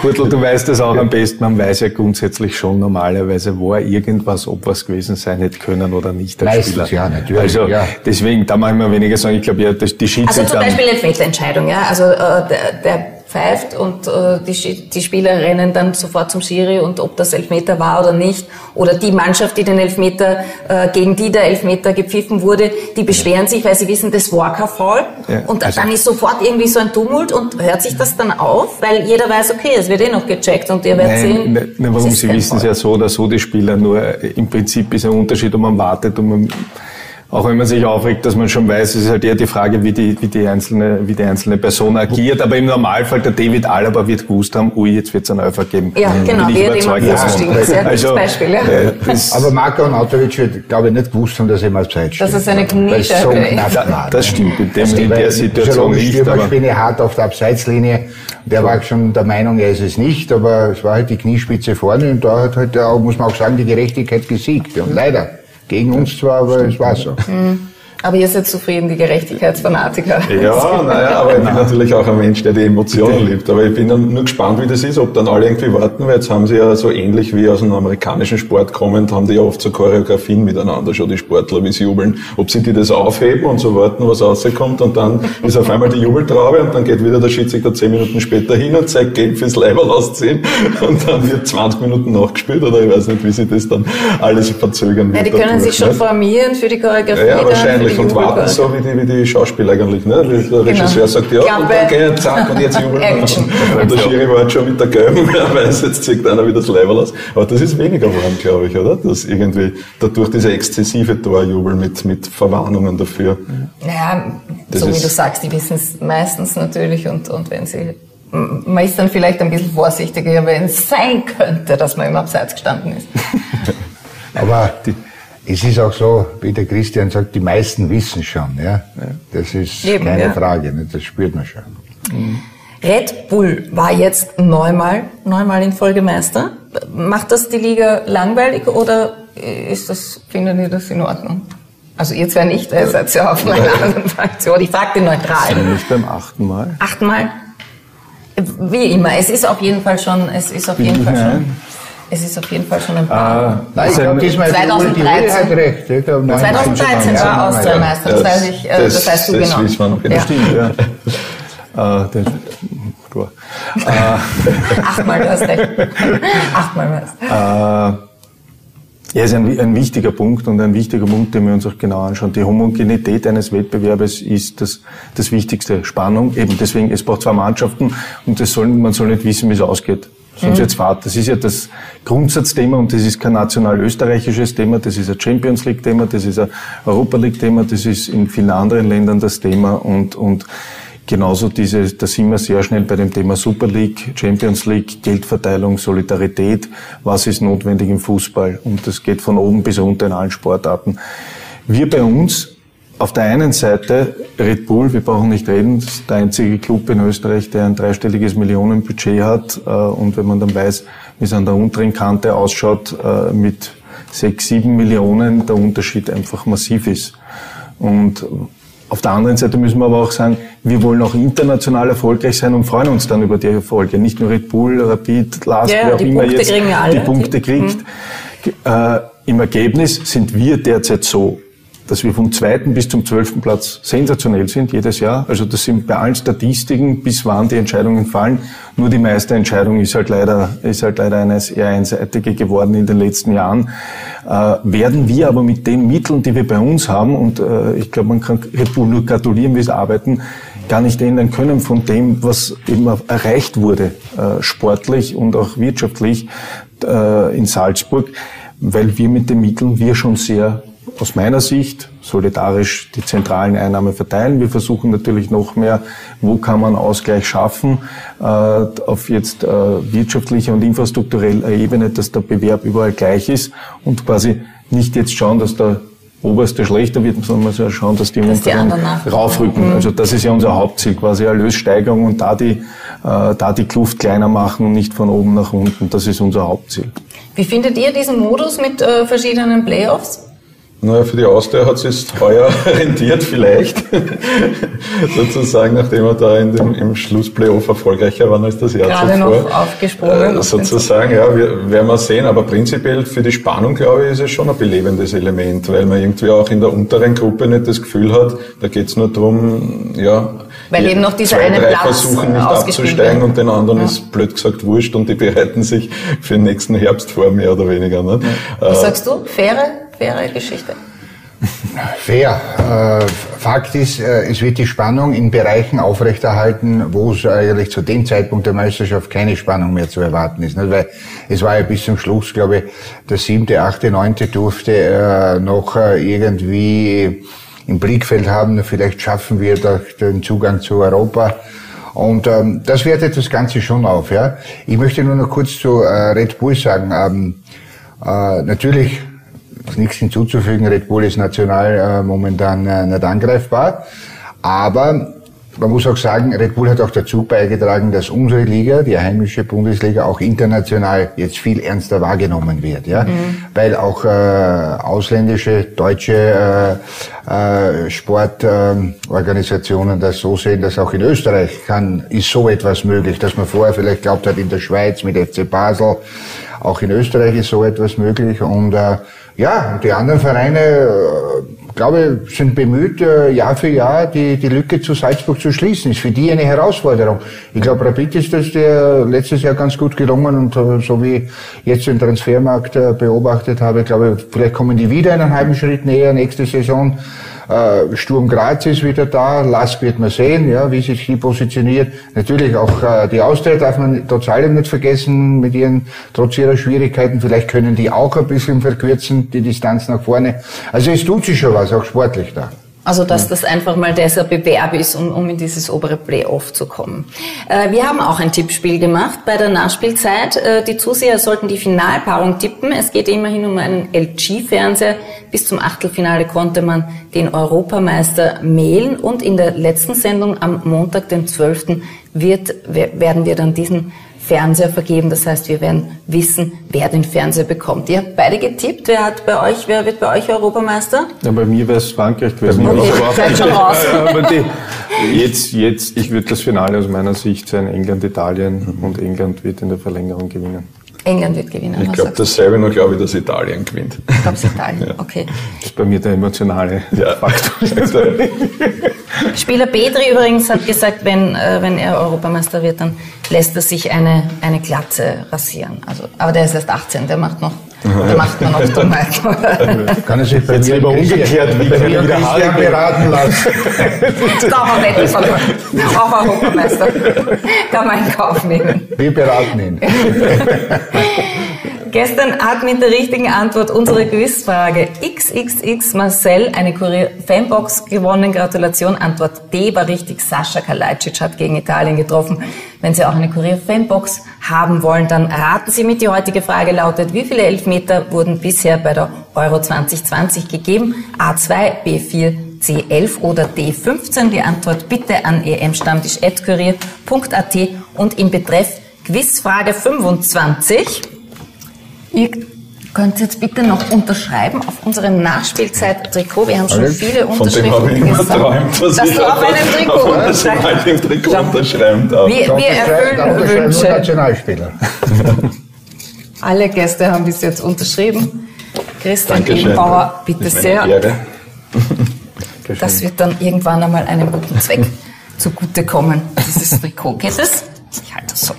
Kurtl, du weißt das auch am besten, man weiß ja grundsätzlich schon normalerweise, war irgendwas, ob was gewesen sein hätte können oder nicht als Meistens, Spieler. ja, natürlich, Also ja. deswegen, da mache ich mir weniger sagen, ich glaube ja, die Also Schiedsrichter... zum Beispiel Elfmeterentscheidung, ja. Also äh, der, der pfeift und äh, die, die Spieler rennen dann sofort zum Schiri und ob das Elfmeter war oder nicht. Oder die Mannschaft, die den Elfmeter, äh, gegen die der Elfmeter gepfiffen wurde, die beschweren sich, weil sie wissen, das war kein Foul. Ja, und also- dann ist sofort irgendwie so ein Tumult und hört sich das dann auf, weil jeder weiß, okay, es wird eh noch gecheckt und ihr werdet sehen. nein, nein, warum? Sie wissen es ja so oder so, die Spieler, nur äh, im Prinzip ist ein Unterschied, ob man wartet und man, auch wenn man sich aufregt, dass man schon weiß, es ist halt eher die Frage, wie die, wie die einzelne, wie die einzelne Person agiert. Aber im Normalfall, der David Alaba wird gewusst haben, ui, jetzt wird es einen Alpha geben. Ja, genau, Bin ich wie er dem davon. stieg. Sehr gutes Beispiel, ja. äh, das, Aber Marco Arnautovic wird, glaube ich, nicht gewusst haben, dass er mal Zeit steht. Dass er seine Knie so ist. da, das stimmt, in, dem, in Weil der Situation nicht. Stürmer Aber, spielen hart auf der Abseitslinie. Der war schon der Meinung, er ist es nicht, aber es war halt die Kniespitze vorne und da hat halt, auch, muss man auch sagen, die Gerechtigkeit gesiegt. Und leider. Gegen uns zwar, aber es war so. Aber ihr seid zufrieden, die Gerechtigkeitsfanatiker. Ja, naja, aber ich bin natürlich auch ein Mensch, der die Emotionen liebt. Aber ich bin dann nur gespannt, wie das ist, ob dann alle irgendwie warten, weil jetzt haben sie ja so ähnlich wie aus einem amerikanischen Sport kommend, haben die ja oft so Choreografien miteinander schon, die Sportler, wie sie jubeln. Ob sie die das aufheben und so warten, was rauskommt und dann ist auf einmal die Jubeltraube und dann geht wieder der Schiedsrichter zehn Minuten später hin und zeigt Gelb fürs Leiber rausziehen und dann wird 20 Minuten nachgespielt oder ich weiß nicht, wie sie das dann alles verzögern Ja, wird. die können dadurch, sich schon nicht? formieren für die Choreografie. Ja, dann, wahrscheinlich Natürlich, und warten so wie die, wie die Schauspieler eigentlich. Ne? Der Genau. Regisseur sagt, ja, Klappe. und dann gehen, zack, und jetzt jubeln wir. Und der Schiri war schon mit der Gelben, wer weiß, jetzt zieht einer wieder das Level aus. Aber das ist weniger geworden, glaube ich, oder? Dass irgendwie dadurch dieser exzessive Torjubel mit, mit Verwarnungen dafür. Naja, Das so wie du sagst, die wissen es meistens natürlich und, und wenn sie, man ist dann vielleicht ein bisschen vorsichtiger, wenn es sein könnte, dass man im Abseits gestanden ist. Aber es ist auch so, wie der Christian sagt, die meisten wissen schon. Ja? Das ist Eben, keine ja. Frage, ne? das spürt man schon. Red Bull war jetzt neunmal, neunmal in Folge Meister. Macht das die Liga langweilig oder ist das, finden ihr das in Ordnung? Also ihr zwar nicht, ihr seid ja auf einer anderen Fraktion. Ich frage den neutral. Nicht beim achten Mal. Achtmal? Wie immer, es ist auf jeden Fall schon, es ist auf jeden Fall schon, es ist auf jeden Fall schon ein paar. Ah, Nein, ich glaube, diesmal hat die Uli- die Uli 2013. hat recht. Ich glaub, neun- 2013 Ja, war nein, Austria nein. Meister, das, weiß ich, äh, das, weißt du das genau. wir noch. Ja. Stimmt, ja. Äh, der, klar. Achtmal, du hast recht. Achtmal Meister. Äh, ja, ist ein, ein wichtiger Punkt und ein wichtiger Punkt, den wir uns auch genau anschauen. Die Homogenität eines Wettbewerbes ist das, das Wichtigste. Spannung, eben deswegen, es braucht zwei Mannschaften und das soll, man soll nicht wissen, wie es ausgeht. Sonst jetzt fahrt. Das ist ja das Grundsatzthema und das ist kein national-österreichisches Thema, das ist ein Champions League-Thema, das ist ein Europa League-Thema, das ist in vielen anderen Ländern das Thema und, und Genauso diese, da sind wir sehr schnell bei dem Thema Super League, Champions League, Geldverteilung, Solidarität. Was ist notwendig im Fußball? Und das geht von oben bis unten in allen Sportarten. Wir bei uns, auf der einen Seite Red Bull, wir brauchen nicht reden, das ist der einzige Club in Österreich, der ein dreistelliges Millionenbudget hat. Äh, Und wenn man dann weiß, wie es an der unteren Kante ausschaut, äh, mit sechs, sieben Millionen, der Unterschied einfach massiv ist. Und auf der anderen Seite müssen wir aber auch sagen, wir wollen auch international erfolgreich sein und freuen uns dann über die Erfolge. Nicht nur Red Bull, Rapid, Last, Ja, wer auch immer Punkte jetzt alle. die Punkte kriegt. Äh, Im Ergebnis sind wir derzeit so, dass wir vom zweiten bis zum zwölften Platz sensationell sind jedes Jahr. Also das sind bei allen Statistiken, bis wann die Entscheidungen fallen. Nur die meiste Entscheidung ist halt leider, ist halt leider eine eher einseitige geworden in den letzten Jahren. Äh, werden wir aber mit den Mitteln, die wir bei uns haben, und äh, ich glaube, man kann Red Bull nur gratulieren, wie sie arbeiten, gar nicht ändern können von dem, was eben erreicht wurde, äh, sportlich und auch wirtschaftlich äh, in Salzburg, weil wir mit den Mitteln wir schon sehr aus meiner Sicht solidarisch die zentralen Einnahmen verteilen. Wir versuchen natürlich noch mehr, wo kann man Ausgleich schaffen äh, auf jetzt äh, wirtschaftlicher und infrastruktureller Ebene, dass der Bewerb überall gleich ist und quasi nicht jetzt schauen, dass der oberste schlechter wird, sondern man soll schauen, dass die Dass die anderen nachrücken. raufrücken. Also das ist ja unser Hauptziel, quasi Erlössteigerung und da die, äh, da die Kluft kleiner machen und nicht von oben nach unten. Das ist unser Hauptziel. Wie findet ihr diesen Modus mit äh, verschiedenen Playoffs? Naja, für die Austria hat es jetzt heuer rentiert, vielleicht. sozusagen, nachdem wir da in dem, im Schlussplayoff erfolgreicher waren als das Jahr Gerade zuvor. noch aufgesprungen. Äh, sozusagen, ja, wir, werden wir sehen. Aber prinzipiell für die Spannung, glaube ich, ist es schon ein belebendes Element, weil man irgendwie auch in der unteren Gruppe nicht das Gefühl hat, da geht es nur darum, ja, Weil eben noch dieser zwei, eine drei Platz versuchen nicht abzusteigen und den anderen Ja. ist blöd gesagt wurscht und die bereiten sich für den nächsten Herbst vor, mehr oder weniger. Ne? Was sagst du? Faire, faire Geschichte? Fair. Äh, Fakt ist, äh, es wird die Spannung in Bereichen aufrechterhalten, wo es eigentlich zu dem Zeitpunkt der Meisterschaft keine Spannung mehr zu erwarten ist. Weil es war ja bis zum Schluss, glaube ich, der siebte, achte, neunte durfte äh, noch irgendwie im Blickfeld haben, vielleicht schaffen wir da den Zugang zu Europa. Und ähm, das wertet das Ganze schon auf. Ja? Ich möchte nur noch kurz zu äh, Red Bull sagen. Ähm, äh, natürlich ist nichts hinzuzufügen. Red Bull ist national äh, momentan äh, nicht angreifbar. Aber man muss auch sagen, Red Bull hat auch dazu beigetragen, dass unsere Liga, die heimische Bundesliga, auch international jetzt viel ernster wahrgenommen wird. Ja? Weil auch äh, ausländische, deutsche äh, äh, Sportorganisationen das so sehen, dass auch in Österreich kann, ist so etwas möglich, dass man vorher vielleicht glaubt hat, in der Schweiz mit FC Basel, auch in Österreich ist so etwas möglich. Und äh, ja, die anderen Vereine, äh, glaube ich, sind bemüht, äh, Jahr für Jahr die, die Lücke zu Salzburg zu schließen. Ist für die eine Herausforderung. Ich glaube, Rapid ist das der letztes Jahr ganz gut gelungen und äh, so wie ich jetzt den Transfermarkt beobachtet habe, glaube ich, vielleicht kommen die wieder einen halben Schritt näher nächste Saison. Äh, Sturm Graz ist wieder da, Lask wird man sehen, ja, wie sich die positioniert. Natürlich auch äh, die Austria darf man trotz allem nicht vergessen, mit ihren, trotz ihrer Schwierigkeiten. Vielleicht können die auch ein bisschen verkürzen, die Distanz nach vorne. Also es tut sich schon was, auch sportlich da. Also dass das einfach mal dieser Bewerb ist, um, um in dieses obere Playoff zu kommen. Äh, wir haben auch ein Tippspiel gemacht bei der Nachspielzeit. Äh, die Zuseher sollten die Finalpaarung tippen. Es geht immerhin um einen LG-Fernseher. Bis zum Achtelfinale konnte man den Europameister mailen und in der letzten Sendung am Montag, den 12. Wird, werden wir dann diesen Fernseher vergeben. Das heißt, wir werden wissen, wer den Fernseher bekommt. Ihr habt beide getippt. Wer hat bei euch, wer wird bei euch Europameister? Ja, bei mir wäre es Frankreich gewesen. Okay, seid schon raus. Aber die, jetzt, jetzt, ich würde das Finale aus meiner Sicht sein, England, Italien und England wird in der Verlängerung gewinnen. England wird gewinnen. Ich glaube dasselbe, nur glaube ich, dass Italien gewinnt. Ich glaube, Italien. Okay. Das ist bei mir der emotionale Ja. Faktor. Spieler Petri übrigens hat gesagt, wenn, äh, wenn er Europameister wird, dann lässt er sich eine, eine Glatze rasieren. Also, aber der ist erst 18, der macht noch, der macht nur noch Dummheiten. Kann er sich bei Jetzt lieber umgekehrt, wie bei kann mir er wieder Christian Haare beraten lassen. da haben wir Wette verloren. Auch Europameister. Kann man in Kauf nehmen. Wir beraten ihn. Gestern hat mit der richtigen Antwort unsere Quizfrage XXX Marcel eine Kurier-Fanbox gewonnen. Gratulation. Antwort D war richtig. Sascha Kalajdzic hat gegen Italien getroffen. Wenn Sie auch eine Kurier-Fanbox haben wollen, dann raten Sie mit. Die heutige Frage lautet, wie viele Elfmeter wurden bisher bei der Euro 2020 gegeben? A2, B4, C11 oder D15? Die Antwort bitte an emstammtisch.kurier.at und im Betreff Quizfrage 25. Ihr könnt jetzt bitte noch unterschreiben auf unserem Nachspielzeit-Trikot. Wir haben schon Alex, viele Von dem habe ich Unterschriften geträumt, dass, Dass ich du auf einem Trikot auf unterschreibst. einem Trikot unterschreiben darf. Wir, wir unterschreiben erfüllen Wünsche. Nationalspieler. Alle Gäste haben bis jetzt unterschrieben. Christian. Ebenbauer, bitte Das sehr. Ehre. Das wird dann irgendwann einmal einem guten Zweck zugutekommen, dieses Trikot. Geht es? Ich halte das so.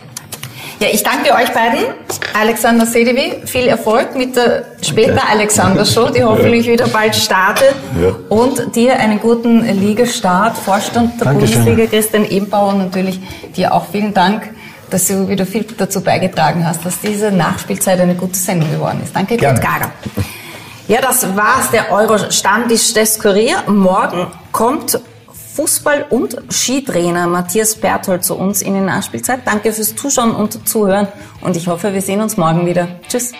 Ja, ich danke euch beiden. Alexander Sedevi, viel Erfolg mit der später Alexander Show, die hoffentlich wieder bald startet. Ja. Und dir einen guten Ligastart, Vorstand der Dankeschön. Bundesliga, Christian Ebenbauer, und natürlich dir auch vielen Dank, dass du wieder viel dazu beigetragen hast, dass diese Nachspielzeit eine gute Sendung geworden ist. Danke, Gerne. Kurt Gager. Ja, das war's, der Euro-Stammtisch des Kurier. Morgen kommt Fußball- und Skitrainer Matthias Berthold zu uns in die Nachspielzeit. Danke fürs Zuschauen und Zuhören und ich hoffe, wir sehen uns morgen wieder. Tschüss.